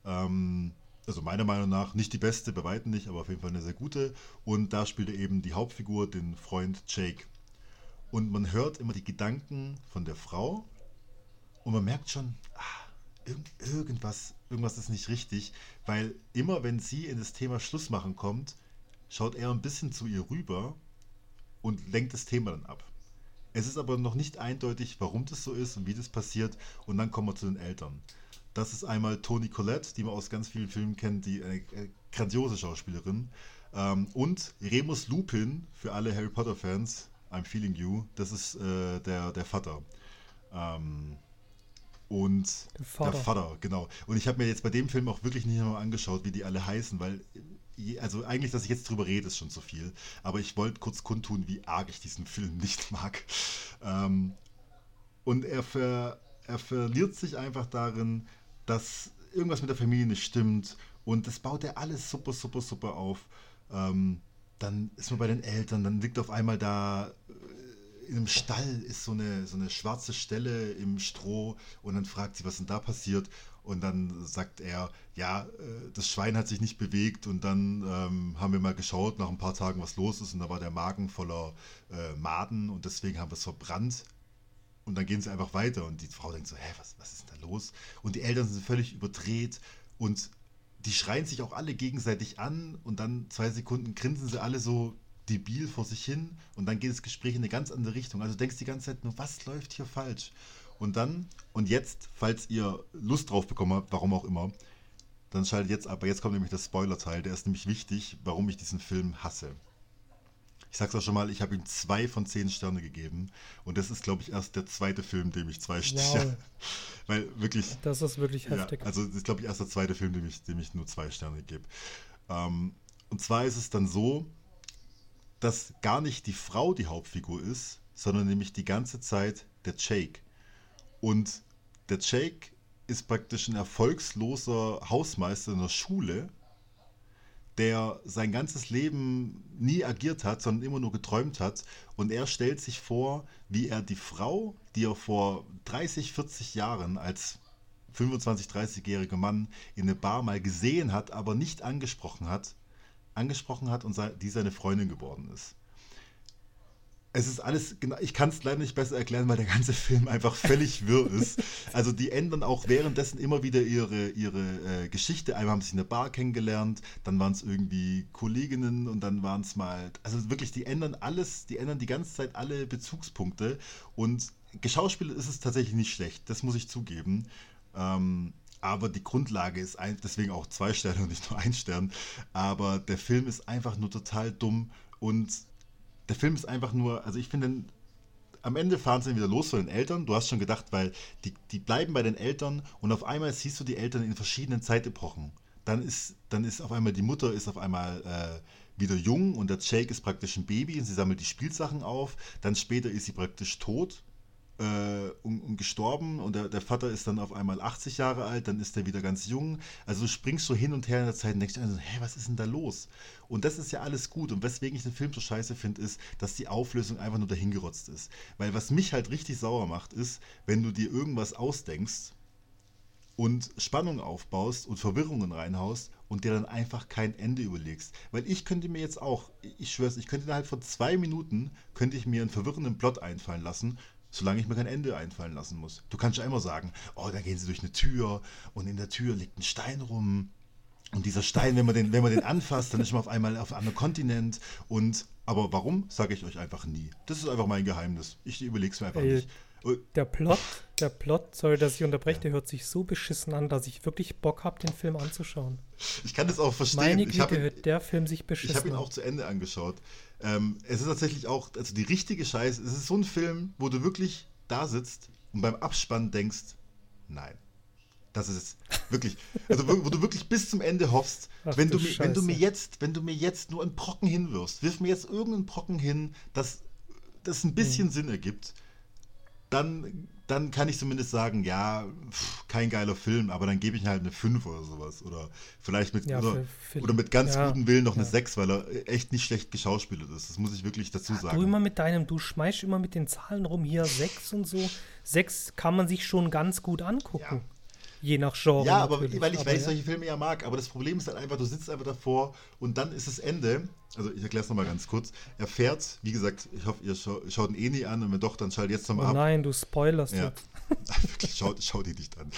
Ähm, also meiner Meinung nach nicht die beste, bei weitem nicht, aber auf jeden Fall eine sehr gute. Und da spielt er eben die Hauptfigur, den Freund Jake. Und man hört immer die Gedanken von der Frau und man merkt schon, ah, irgendwas, irgendwas ist nicht richtig, weil immer wenn sie in das Thema Schluss machen kommt, schaut er ein bisschen zu ihr rüber und lenkt das Thema dann ab. Es ist aber noch nicht eindeutig, warum das so ist und wie das passiert. Und dann kommen wir zu den Eltern. Das ist einmal Toni Collette, die man aus ganz vielen Filmen kennt, die eine grandiose Schauspielerin. Ähm, und Remus Lupin, für alle Harry Potter-Fans, I'm Feeling You, das ist äh, der, der Vater. Ähm, und Vater. der Vater. genau. Und ich habe mir jetzt bei dem Film auch wirklich nicht mal angeschaut, wie die alle heißen, weil also eigentlich, dass ich jetzt drüber rede, ist schon zu viel. Aber ich wollte kurz kundtun, wie arg ich diesen Film nicht mag. Ähm, und er, ver, er verliert sich einfach darin, dass irgendwas mit der Familie nicht stimmt. Und das baut er alles super, super, super auf. Ähm, dann ist man bei den Eltern, dann liegt auf einmal da äh, in einem Stall ist so eine, so eine schwarze Stelle im Stroh und dann fragt sie, was denn da passiert. Und dann sagt er, ja, äh, das Schwein hat sich nicht bewegt und dann ähm, haben wir mal geschaut nach ein paar Tagen, was los ist und da war der Magen voller äh, Maden und deswegen haben wir es verbrannt. Und dann gehen sie einfach weiter und die Frau denkt so, hä, was, was ist da los? Und die Eltern sind völlig überdreht und die schreien sich auch alle gegenseitig an und dann zwei Sekunden grinsen sie alle so debil vor sich hin und dann geht das Gespräch in eine ganz andere Richtung. Also du denkst die ganze Zeit nur, was läuft hier falsch? Und dann, und jetzt, falls ihr Lust drauf bekommen habt, warum auch immer, dann schaltet jetzt ab. Jetzt kommt nämlich der Spoiler-Teil, der ist nämlich wichtig, warum ich diesen Film hasse. Ich sag's auch schon mal, ich habe ihm zwei von zehn Sterne gegeben. Und das ist, glaube ich, erst der zweite Film, dem ich zwei Sterne. Wow. Weil wirklich. Das ist wirklich heftig. Ja, also, das ist, glaube ich, erst der zweite Film, dem ich, dem ich nur zwei Sterne gebe. Ähm, und zwar ist es dann so, dass gar nicht die Frau die Hauptfigur ist, sondern nämlich die ganze Zeit der Jake. Und der Jake ist praktisch ein erfolgsloser Hausmeister in der Schule, der sein ganzes Leben nie agiert hat, sondern immer nur geträumt hat. Und er stellt sich vor, wie er die Frau, die er vor 30, 40 Jahren als 25, 30-jähriger Mann in eine Bar mal gesehen hat, aber nicht angesprochen hat, angesprochen hat und die seine Freundin geworden ist es ist alles, ich kann es leider nicht besser erklären, weil der ganze Film einfach völlig wirr ist. Also die ändern auch währenddessen immer wieder ihre, ihre äh, Geschichte. Einmal haben sie in der Bar kennengelernt, dann waren es irgendwie Kolleginnen und dann waren es mal, also wirklich, die ändern alles, die ändern die ganze Zeit alle Bezugspunkte und geschauspielt ist es tatsächlich nicht schlecht, das muss ich zugeben. Ähm, aber die Grundlage ist ein, deswegen auch zwei Sterne und nicht nur ein Stern. Aber der Film ist einfach nur total dumm und der Film ist einfach nur, also ich finde am Ende fahren sie dann wieder los von den Eltern. Du hast schon gedacht, weil die, die bleiben bei den Eltern und auf einmal siehst du die Eltern in verschiedenen Zeitepochen. Dann ist, dann ist auf einmal die Mutter ist auf einmal äh, wieder jung und der Jake ist praktisch ein Baby und sie sammelt die Spielsachen auf. Dann später ist sie praktisch tot und, und, gestorben und der, der, Vater ist dann auf einmal 80 Jahre alt, dann ist er wieder ganz jung. Also du springst so hin und her in der Zeit und denkst also, hä, was ist denn da los? Und das ist ja alles gut. Und weswegen ich den Film so scheiße finde, ist, dass die Auflösung einfach nur dahingerotzt ist. Weil was mich halt richtig sauer macht, ist, wenn du dir irgendwas ausdenkst und Spannung aufbaust und Verwirrungen reinhaust und dir dann einfach kein Ende überlegst. Weil ich könnte mir jetzt auch, ich schwör's, ich könnte innerhalb von zwei Minuten, könnte ich mir einen verwirrenden Plot einfallen lassen solange ich mir kein Ende einfallen lassen muss. Du kannst ja immer sagen, oh, da gehen sie durch eine Tür und in der Tür liegt ein Stein rum. Und dieser Stein, wenn man den, wenn man den anfasst, dann ist man auf einmal auf einem Kontinent. Und aber warum, sage ich euch einfach nie. Das ist einfach mein Geheimnis. Ich überlege es mir einfach Ey, nicht. Der Plot, der Plot, sorry, dass ich unterbreche, ja. der hört sich so beschissen an, dass ich wirklich Bock habe, den Film anzuschauen. Ich kann das auch verstehen. Meine Güte, hört der Film sich beschissen Ich habe ihn auch zu Ende angeschaut. Ähm, es ist tatsächlich auch, also die richtige Scheiße, es ist so ein Film, wo du wirklich da sitzt und beim Abspann denkst, nein. Das ist es. Wirklich. Also wo, du wirklich bis zum Ende hoffst, Ach, wenn, du mir, wenn du mir jetzt, wenn du mir jetzt nur einen Brocken hinwirfst, wirf mir jetzt irgendeinen Brocken hin, dass das ein bisschen hm. Sinn ergibt, dann dann kann ich zumindest sagen, ja, pff, kein geiler Film, aber dann gebe ich halt eine 5 oder sowas. Oder vielleicht mit, ja, oder, oder, mit ganz ja, gutem Willen noch ja. eine 6, weil er echt nicht schlecht geschauspielert ist. Das muss ich wirklich dazu sagen. Du immer mit deinem, du schmeißt immer mit den Zahlen rum, hier 6 und so. 6 kann man sich schon ganz gut angucken. Je nach Genre. Ja, aber weil ich, aber weil ich solche Filme ja mag. Aber das Problem ist halt einfach, du sitzt einfach davor und dann ist das Ende. Also ich erkläre es nochmal ganz kurz. Er fährt, wie gesagt, ich hoffe, ihr schaut, schaut ihn eh nie an und wenn doch, dann schaltet jetzt nochmal oh ab. Nein, du spoilerst ja. jetzt. Wirklich, schaut, schaut ihn nicht an.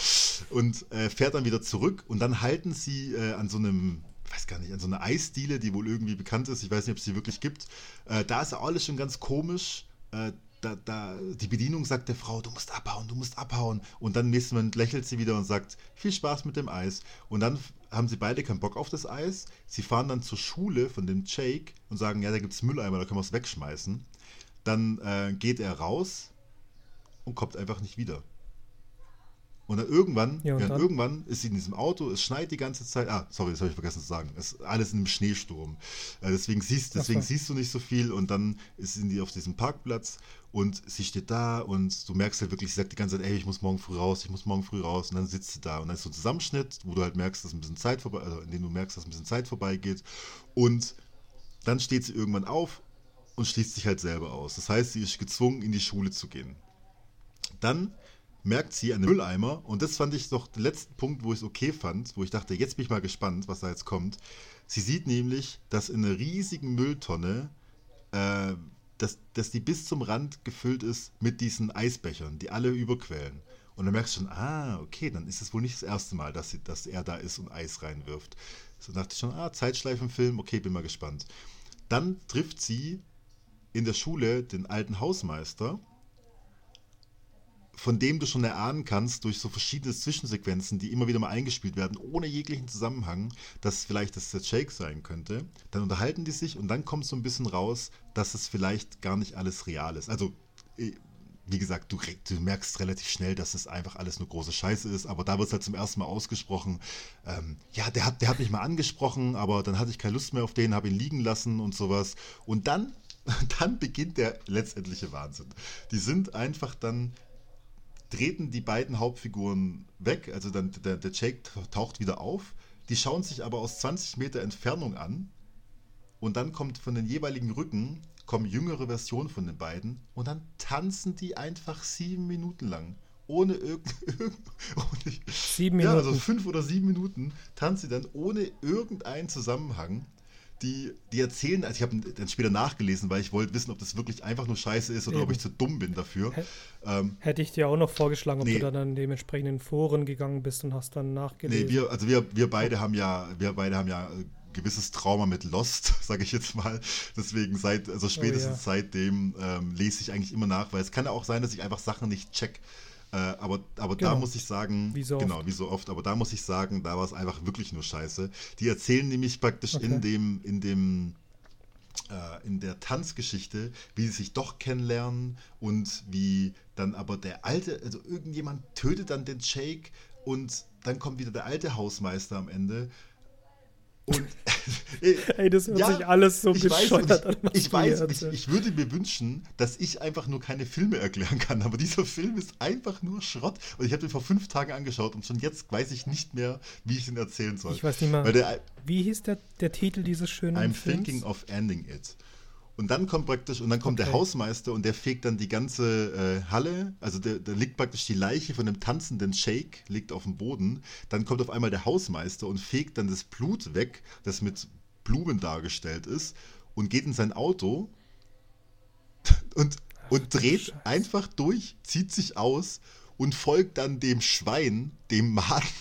Und äh, fährt dann wieder zurück und dann halten sie äh, an so einem weiß gar nicht, an so einer Eisdiele, die wohl irgendwie bekannt ist. Ich weiß nicht, ob es sie wirklich gibt. Äh, da ist alles schon ganz komisch. Äh, da, da, die Bedienung sagt der Frau, du musst abhauen, du musst abhauen. Und dann im nächsten Moment lächelt sie wieder und sagt, viel Spaß mit dem Eis. Und dann haben sie beide keinen Bock auf das Eis. Sie fahren dann zur Schule von dem Jake und sagen, ja, da gibt es Mülleimer, da können wir es wegschmeißen. Dann äh, geht er raus und kommt einfach nicht wieder. Und dann irgendwann, ja, und dann? irgendwann ist sie in diesem Auto, es schneit die ganze Zeit. Ah, sorry, das habe ich vergessen zu sagen. Es ist alles in einem Schneesturm. Äh, deswegen siehst, deswegen so. siehst du nicht so viel und dann sind die auf diesem Parkplatz und sie steht da und du merkst halt wirklich, sie sagt die ganze Zeit, ey, ich muss morgen früh raus, ich muss morgen früh raus. Und dann sitzt sie da und dann ist so ein Zusammenschnitt, wo du halt merkst, dass ein bisschen Zeit vorbei, also in dem du merkst, dass ein bisschen Zeit vorbeigeht. Und dann steht sie irgendwann auf und schließt sich halt selber aus. Das heißt, sie ist gezwungen, in die Schule zu gehen. Dann merkt sie den Mülleimer und das fand ich doch der letzte Punkt, wo ich es okay fand, wo ich dachte, jetzt bin ich mal gespannt, was da jetzt kommt. Sie sieht nämlich, dass in einer riesigen Mülltonne, äh, dass, dass die bis zum Rand gefüllt ist mit diesen Eisbechern, die alle überquellen. Und dann merkst du schon, ah, okay, dann ist es wohl nicht das erste Mal, dass, sie, dass er da ist und Eis reinwirft. So dachte ich schon, ah, Zeitschleifenfilm, okay, bin mal gespannt. Dann trifft sie in der Schule den alten Hausmeister von dem du schon erahnen kannst, durch so verschiedene Zwischensequenzen, die immer wieder mal eingespielt werden, ohne jeglichen Zusammenhang, dass vielleicht das der Jake sein könnte. Dann unterhalten die sich und dann kommt so ein bisschen raus, dass es vielleicht gar nicht alles real ist. Also, äh, wie gesagt, du, du merkst relativ schnell, dass es einfach alles nur große Scheiße ist, aber da wird es halt zum ersten Mal ausgesprochen. Ähm, ja, der hat, der hat mich mal angesprochen, aber dann hatte ich keine Lust mehr auf den, habe ihn liegen lassen und sowas. Und dann dann beginnt der letztendliche Wahnsinn. Die sind einfach dann treten die beiden Hauptfiguren weg, also dann der, der Jake taucht wieder auf, die schauen sich aber aus 20 Meter Entfernung an und dann kommt von den jeweiligen Rücken kommen jüngere Versionen von den beiden und dann tanzen die einfach sieben Minuten lang. Ohne irgendein. sieben Minuten. Ja, also fünf oder sieben Minuten tanzen sie dann ohne irgendeinen Zusammenhang die, die erzählen, also ich habe dann später nachgelesen, weil ich wollte wissen, ob das wirklich einfach nur scheiße ist oder Eben. ob ich zu dumm bin dafür. ähm, Hätte ich dir auch noch vorgeschlagen, ob nee. du dann in dementsprechenden Foren gegangen bist und hast dann nachgelesen. Nee, wir, also wir, wir beide haben ja, wir beide haben ja äh, gewisses Trauma mit Lost, sage ich jetzt mal. Deswegen seit, also spätestens oh, ja. seitdem ähm, lese ich eigentlich immer nach, weil es kann ja auch sein, dass ich einfach Sachen nicht check. Äh, aber aber genau. da muss ich sagen, wie so genau, wie so oft, aber da muss ich sagen, da war es einfach wirklich nur scheiße. Die erzählen nämlich praktisch okay. in dem, in dem äh, in der Tanzgeschichte, wie sie sich doch kennenlernen und wie dann aber der alte, also irgendjemand tötet dann den Jake und dann kommt wieder der alte Hausmeister am Ende und Ey, das hört ja, sich alles so ich bescheuert weiß, an. Ich, ich weiß, ich, ich, würde mir wünschen, dass ich einfach nur keine Filme erklären kann, aber dieser Film ist einfach nur Schrott. Und ich habe den vor fünf Tagen angeschaut und schon jetzt weiß ich nicht mehr, wie ich ihn erzählen soll. Ich weiß nicht mal. Der, wie hieß der, der Titel dieses schönen I'm Films? thinking of ending it. Und dann kommt praktisch, und dann kommt okay. der Hausmeister und der fegt dann die ganze äh, Halle, also da liegt praktisch die Leiche von dem tanzenden Shake, liegt auf dem Boden. Dann kommt auf einmal der Hausmeister und fegt dann das Blut weg, das mit Blumen dargestellt ist, und geht in sein Auto und, und dreht Ach, einfach durch, zieht sich aus und folgt dann dem Schwein, dem Mann.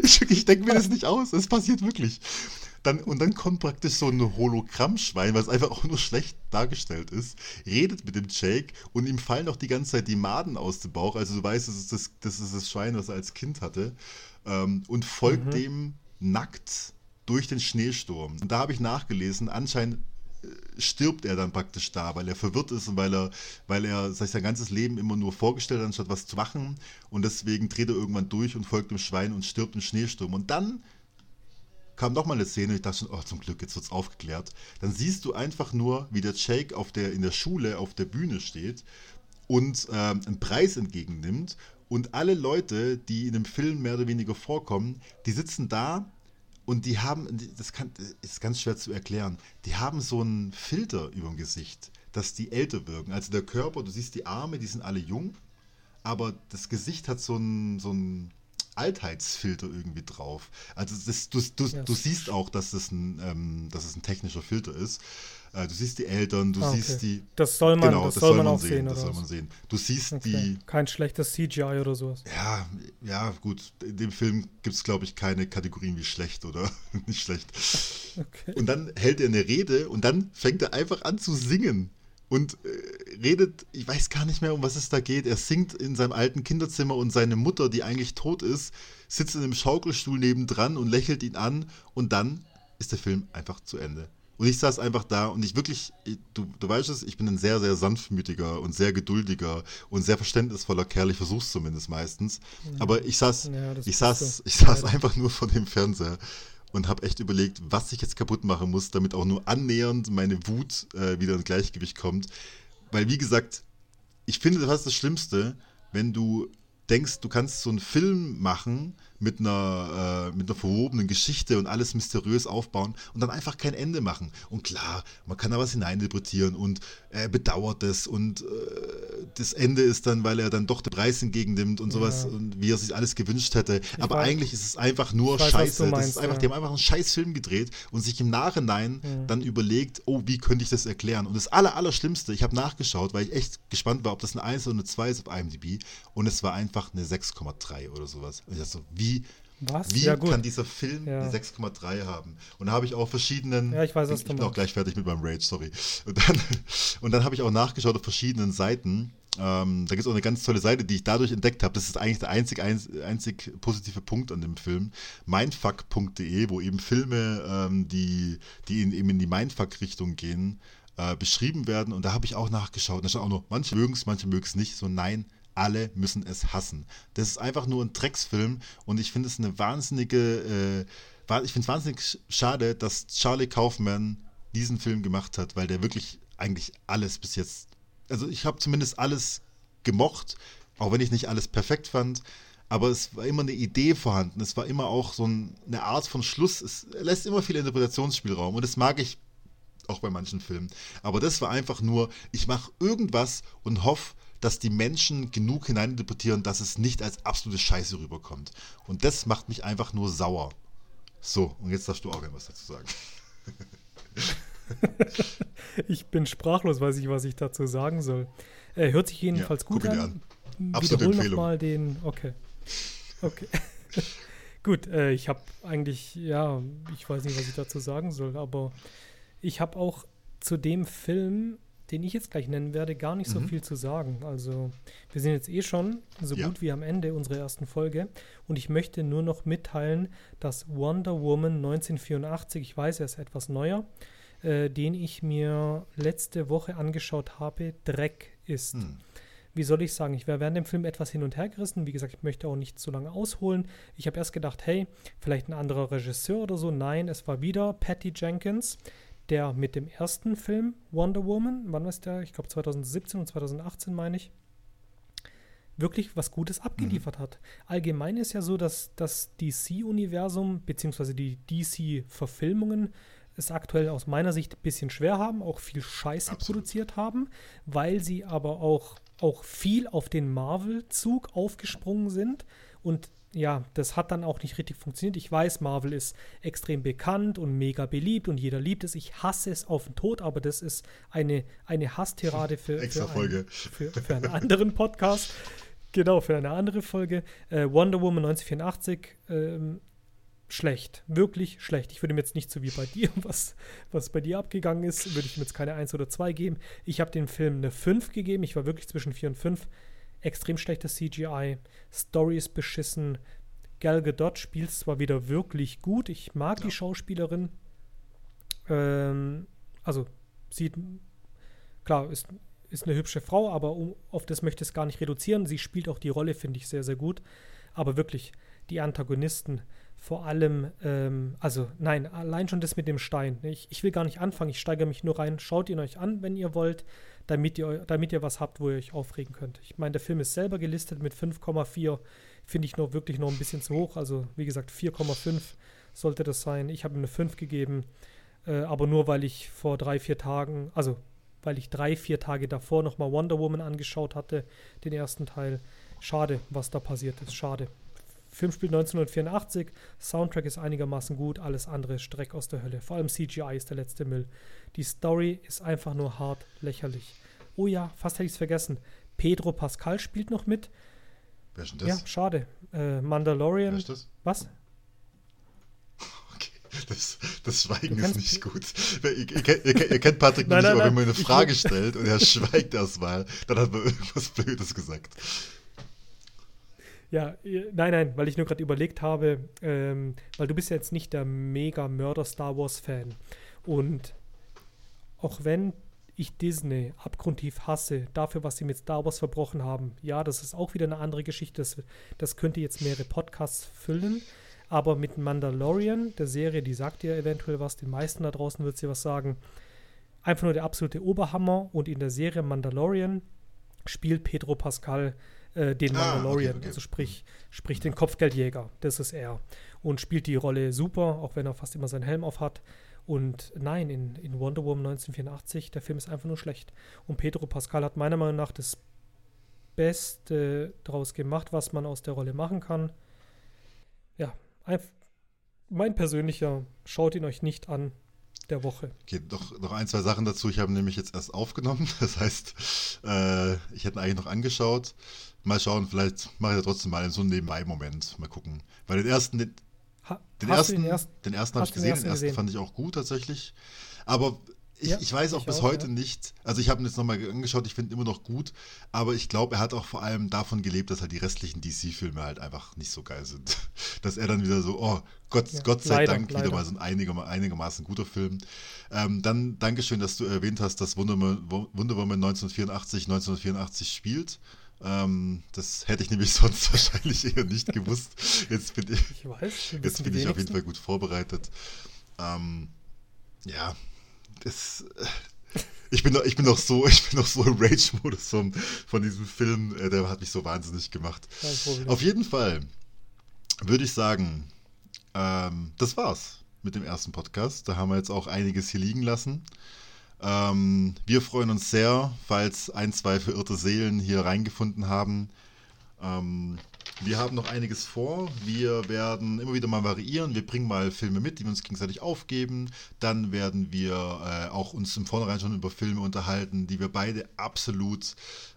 Ich, ich denke mir das nicht aus, es passiert wirklich. Dann, und dann kommt praktisch so ein Hologrammschwein, was einfach auch nur schlecht dargestellt ist, redet mit dem Jake und ihm fallen auch die ganze Zeit die Maden aus dem Bauch. Also du weißt, das ist das, das, ist das Schwein, was er als Kind hatte. Ähm, und folgt mhm. dem nackt durch den Schneesturm. Und da habe ich nachgelesen, anscheinend äh, stirbt er dann praktisch da, weil er verwirrt ist und weil er, weil er sich sein ganzes Leben immer nur vorgestellt hat, anstatt was zu machen. Und deswegen dreht er irgendwann durch und folgt dem Schwein und stirbt im Schneesturm. Und dann kam nochmal eine Szene, ich dachte schon, oh, zum Glück, jetzt wird es aufgeklärt. Dann siehst du einfach nur, wie der Jake auf der, in der Schule auf der Bühne steht und äh, einen Preis entgegennimmt. Und alle Leute, die in dem Film mehr oder weniger vorkommen, die sitzen da und die haben, das, kann, ist ganz schwer zu erklären, die haben so einen Filter über dem Gesicht, dass die älter wirken. Also der Körper, du siehst die Arme, die sind alle jung, aber das Gesicht hat so einen, so einen Altheitsfilter irgendwie drauf. Also das, du, du, ja. du siehst auch, dass das ein, ähm, dass es ein technischer Filter ist. Äh, du siehst die Eltern, du ah, okay. siehst die. Das soll man, genau, das, das soll, man, auch sehen. sehen das soll man sehen. Du siehst okay. die. Kein schlechtes CGI oder sowas. Ja, ja, gut. In dem Film gibt es, glaube ich, keine Kategorien wie schlecht oder nicht schlecht. Okay. Und dann hält er eine Rede und dann fängt er einfach an zu singen und äh, redet, ich weiß gar nicht mehr, um was es da geht. Er singt in seinem alten Kinderzimmer und seine Mutter, die eigentlich tot ist, sitzt in einem Schaukelstuhl nebendran und lächelt ihn an und dann ist der Film einfach zu Ende. Und ich saß einfach da und ich wirklich, du, du weißt es, ich bin ein sehr, sehr sanftmütiger und sehr geduldiger und sehr verständnisvoller Kerl. Ich versuch's zumindest meistens. Ja. Aber ich saß, ja, ich saß, ich saß einfach nur vor dem Fernseher und habe echt überlegt, was ich jetzt kaputt machen muss, damit auch nur annähernd meine Wut äh, wieder ins Gleichgewicht kommt. Weil, wie gesagt, ich finde das ist das Schlimmste, wenn du denkst, du kannst so einen Film machen, mit einer, äh, mit einer verwobenen Geschichte und alles mysteriös aufbauen und dann einfach kein Ende machen. Und klar, man kann da was hineininterpretieren und er bedauert es und äh, das Ende ist dann, weil er dann doch den Preis entgegennimmt und sowas ja. und wie er sich alles gewünscht hätte. Ich Aber weiß, eigentlich ist es einfach nur weiß, Scheiße. Meinst, das ist einfach, ja. Die haben einfach einen Scheißfilm gedreht und sich im Nachhinein ja. dann überlegt, oh, wie könnte ich das erklären? Und das Aller, Allerschlimmste, ich habe nachgeschaut, weil ich echt gespannt war, ob das eine 1 oder eine 2 ist auf IMDb und es war einfach eine 6,3 oder sowas. Und ich dachte so, wie was? Wie ja, kann dieser Film ja. 6,3 haben? Und da habe ich auch verschiedenen. Ja, ich weiß, was Ich bin auch gleich fertig mit meinem Rage, sorry. Und dann, und dann habe ich auch nachgeschaut auf verschiedenen Seiten. Ähm, da gibt es auch eine ganz tolle Seite, die ich dadurch entdeckt habe. Das ist eigentlich der einzig, einzig positive Punkt an dem Film. Mindfuck.de, wo eben Filme, ähm, die, die in, eben in die Mindfuck-Richtung gehen, äh, beschrieben werden. Und da habe ich auch nachgeschaut. Da stand auch noch, manche mögen es, manche mögen es nicht. So, nein, alle müssen es hassen. Das ist einfach nur ein Drecksfilm und ich finde es eine wahnsinnige, äh, ich finde es wahnsinnig schade, dass Charlie Kaufman diesen Film gemacht hat, weil der wirklich eigentlich alles bis jetzt, also ich habe zumindest alles gemocht, auch wenn ich nicht alles perfekt fand, aber es war immer eine Idee vorhanden, es war immer auch so ein, eine Art von Schluss, es lässt immer viel Interpretationsspielraum und das mag ich auch bei manchen Filmen. Aber das war einfach nur, ich mache irgendwas und hoffe, dass die Menschen genug hineininterpretieren, dass es nicht als absolute Scheiße rüberkommt. Und das macht mich einfach nur sauer. So, und jetzt darfst du auch irgendwas dazu sagen. ich bin sprachlos, weiß ich, was ich dazu sagen soll. Er hört sich jedenfalls ja, gut an. an. Absolute Wiederhol Empfehlung. mal den. Okay. Okay. gut, äh, ich habe eigentlich, ja, ich weiß nicht, was ich dazu sagen soll, aber ich habe auch zu dem Film den ich jetzt gleich nennen werde, gar nicht so mhm. viel zu sagen. Also wir sind jetzt eh schon so ja. gut wie am Ende unserer ersten Folge und ich möchte nur noch mitteilen, dass Wonder Woman 1984, ich weiß, er ist etwas neuer, äh, den ich mir letzte Woche angeschaut habe, Dreck ist. Hm. Wie soll ich sagen, ich wäre während dem Film etwas hin und her gerissen. Wie gesagt, ich möchte auch nicht zu lange ausholen. Ich habe erst gedacht, hey, vielleicht ein anderer Regisseur oder so. Nein, es war wieder Patty Jenkins, der mit dem ersten Film Wonder Woman, wann war es der? Ich glaube 2017 und 2018 meine ich, wirklich was Gutes abgeliefert mhm. hat. Allgemein ist ja so, dass das DC-Universum bzw. die DC-Verfilmungen es aktuell aus meiner Sicht ein bisschen schwer haben, auch viel Scheiße Absolut. produziert haben, weil sie aber auch, auch viel auf den Marvel-Zug aufgesprungen sind und ja, das hat dann auch nicht richtig funktioniert. Ich weiß, Marvel ist extrem bekannt und mega beliebt und jeder liebt es. Ich hasse es auf den Tod, aber das ist eine, eine Hasstirade für, für, einen, für, für einen anderen Podcast. Genau, für eine andere Folge. Äh, Wonder Woman 1984, ähm, schlecht. Wirklich schlecht. Ich würde mir jetzt nicht so wie bei dir, was, was bei dir abgegangen ist, würde ich mir jetzt keine 1 oder 2 geben. Ich habe dem Film eine 5 gegeben. Ich war wirklich zwischen 4 und 5. Extrem schlechtes CGI. Story ist beschissen. Gal Gadot spielt zwar wieder wirklich gut. Ich mag ja. die Schauspielerin. Ähm, also, sieht, klar, ist ist eine hübsche Frau, aber um, auf das möchte ich es gar nicht reduzieren. Sie spielt auch die Rolle, finde ich, sehr, sehr gut. Aber wirklich, die Antagonisten, vor allem, ähm, also nein, allein schon das mit dem Stein. Ich, ich will gar nicht anfangen, ich steigere mich nur rein. Schaut ihn euch an, wenn ihr wollt, damit ihr, damit ihr was habt, wo ihr euch aufregen könnt. Ich meine, der Film ist selber gelistet mit 5,4. Finde ich noch wirklich noch ein bisschen zu hoch. Also, wie gesagt, 4,5 sollte das sein. Ich habe ihm eine 5 gegeben. Äh, aber nur weil ich vor drei, vier Tagen, also weil ich drei, vier Tage davor nochmal Wonder Woman angeschaut hatte, den ersten Teil. Schade, was da passiert ist. Schade. Film spielt 1984, Soundtrack ist einigermaßen gut, alles andere ist Streck aus der Hölle. Vor allem CGI ist der letzte Müll. Die Story ist einfach nur hart lächerlich. Oh ja, fast hätte ich es vergessen. Pedro Pascal spielt noch mit. Wer ist denn das? Ja, schade. Äh, Mandalorian. Wer ist das? Was? Das, das Schweigen ist nicht gut. Ihr, ihr, ihr, ihr kennt Patrick nein, nicht, nein, aber wenn man eine Frage stellt und er schweigt erstmal, dann hat man irgendwas Blödes gesagt. Ja, nein, nein, weil ich nur gerade überlegt habe, ähm, weil du bist ja jetzt nicht der mega Mörder Star Wars Fan und auch wenn ich Disney abgrundtief hasse dafür, was sie mit Star Wars verbrochen haben, ja, das ist auch wieder eine andere Geschichte. Das, das könnte jetzt mehrere Podcasts füllen. Aber mit Mandalorian, der Serie, die sagt dir eventuell was, den meisten da draußen wird sie was sagen. Einfach nur der absolute Oberhammer. Und in der Serie Mandalorian spielt Pedro Pascal äh, den ah, Mandalorian, okay, okay. also sprich, sprich den Kopfgeldjäger. Das ist er. Und spielt die Rolle super, auch wenn er fast immer seinen Helm auf hat. Und nein, in, in Wonder Woman 1984, der Film ist einfach nur schlecht. Und Pedro Pascal hat meiner Meinung nach das Beste daraus gemacht, was man aus der Rolle machen kann. Ja, mein persönlicher, schaut ihn euch nicht an, der Woche. Okay, doch noch ein, zwei Sachen dazu. Ich habe nämlich jetzt erst aufgenommen. Das heißt, äh, ich hätte ihn eigentlich noch angeschaut. Mal schauen, vielleicht mache ich ja trotzdem mal in so einem Nebenbei-Moment. Mal gucken. Weil den ersten, den, den ersten, den ersten, den ersten habe ich gesehen. Den ersten, den ersten fand ich auch gut tatsächlich. Aber ich, ja, ich weiß auch ich bis auch, heute ja. nicht, also ich habe ihn jetzt nochmal angeschaut, ich finde ihn immer noch gut, aber ich glaube, er hat auch vor allem davon gelebt, dass halt die restlichen DC-Filme halt einfach nicht so geil sind. Dass er dann wieder so, oh Gott, ja, Gott sei leider, Dank leider. wieder mal so ein einiger, einigermaßen guter Film. Ähm, dann Dankeschön, dass du erwähnt hast, dass Wonder Woman 1984 1984 spielt. Ähm, das hätte ich nämlich sonst wahrscheinlich eher nicht gewusst. Jetzt bin ich, ich weiß, jetzt bin ich auf jeden Fall gut vorbereitet. Ähm, ja, das, ich bin noch, ich bin noch so, ich bin noch so im Rage-Modus von, von diesem Film, äh, der hat mich so wahnsinnig gemacht. Auf jeden Fall würde ich sagen, ähm, das war's mit dem ersten Podcast. Da haben wir jetzt auch einiges hier liegen lassen. Ähm, wir freuen uns sehr, falls ein, zwei verirrte Seelen hier reingefunden haben. Ähm, wir haben noch einiges vor. Wir werden immer wieder mal variieren. Wir bringen mal Filme mit, die wir uns gegenseitig aufgeben. Dann werden wir äh, auch uns im Vornherein schon über Filme unterhalten, die wir beide absolut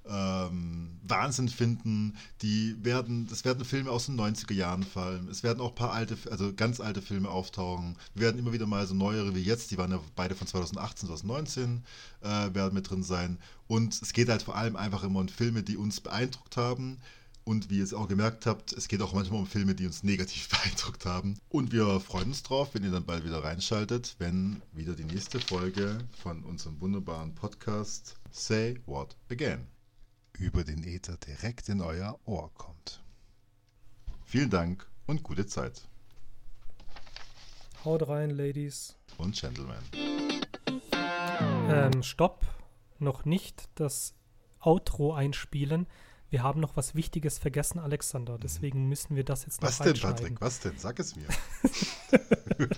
ähm, Wahnsinn finden. Die werden, das werden Filme aus den 90er Jahren fallen. Es werden auch ein paar alte, also ganz alte Filme auftauchen. Wir werden immer wieder mal so neuere wie jetzt, die waren ja beide von 2018, 2019, äh, werden mit drin sein. Und es geht halt vor allem einfach immer um Filme, die uns beeindruckt haben Und wie ihr es auch gemerkt habt, es geht auch manchmal um Filme, die uns negativ beeindruckt haben. Und wir freuen uns drauf, wenn ihr dann bald wieder reinschaltet, wenn wieder die nächste Folge von unserem wunderbaren Podcast Say What Again über den Äther direkt in euer Ohr kommt. Vielen Dank und gute Zeit. Haut rein, Ladies. Und Gentlemen. Ähm, stopp. Noch nicht das Outro einspielen. Wir haben noch was Wichtiges vergessen, Alexander. Deswegen müssen wir das jetzt noch Was denn, Patrick? Was denn? Sag es mir.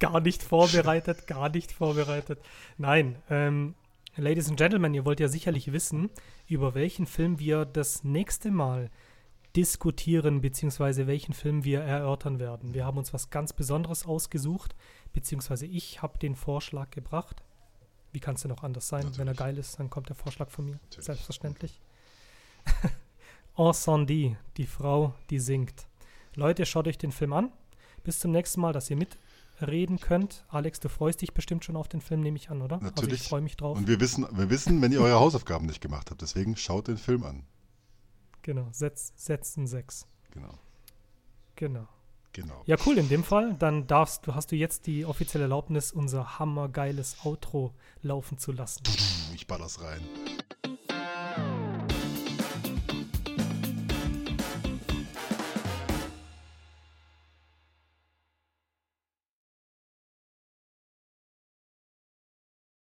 gar nicht vorbereitet, gar nicht vorbereitet. Nein, ähm, Ladies and Gentlemen, ihr wollt ja sicherlich wissen, über welchen Film wir das nächste Mal diskutieren, beziehungsweise welchen Film wir erörtern werden. Wir haben uns was ganz Besonderes ausgesucht, beziehungsweise ich habe den Vorschlag gebracht. Wie kann es denn auch anders sein? Natürlich. Wenn er geil ist, dann kommt der Vorschlag von mir. Natürlich. Selbstverständlich. Ensemble, die Frau, die singt. Leute, schaut euch den Film an. Bis zum nächsten Mal, dass ihr mitreden könnt. Alex, du freust dich bestimmt schon auf den Film, nehme ich an, oder? Also Natürlich. ich freue mich drauf. Und wir wissen, wir wissen, wenn ihr eure Hausaufgaben nicht gemacht habt. Deswegen schaut den Film an. Genau, setz, setzen sechs. Genau. Genau. Genau. Ja, cool, in dem Fall. Dann darfst du, hast du jetzt die offizielle Erlaubnis, unser hammergeiles Outro laufen zu lassen. Ich baller's rein.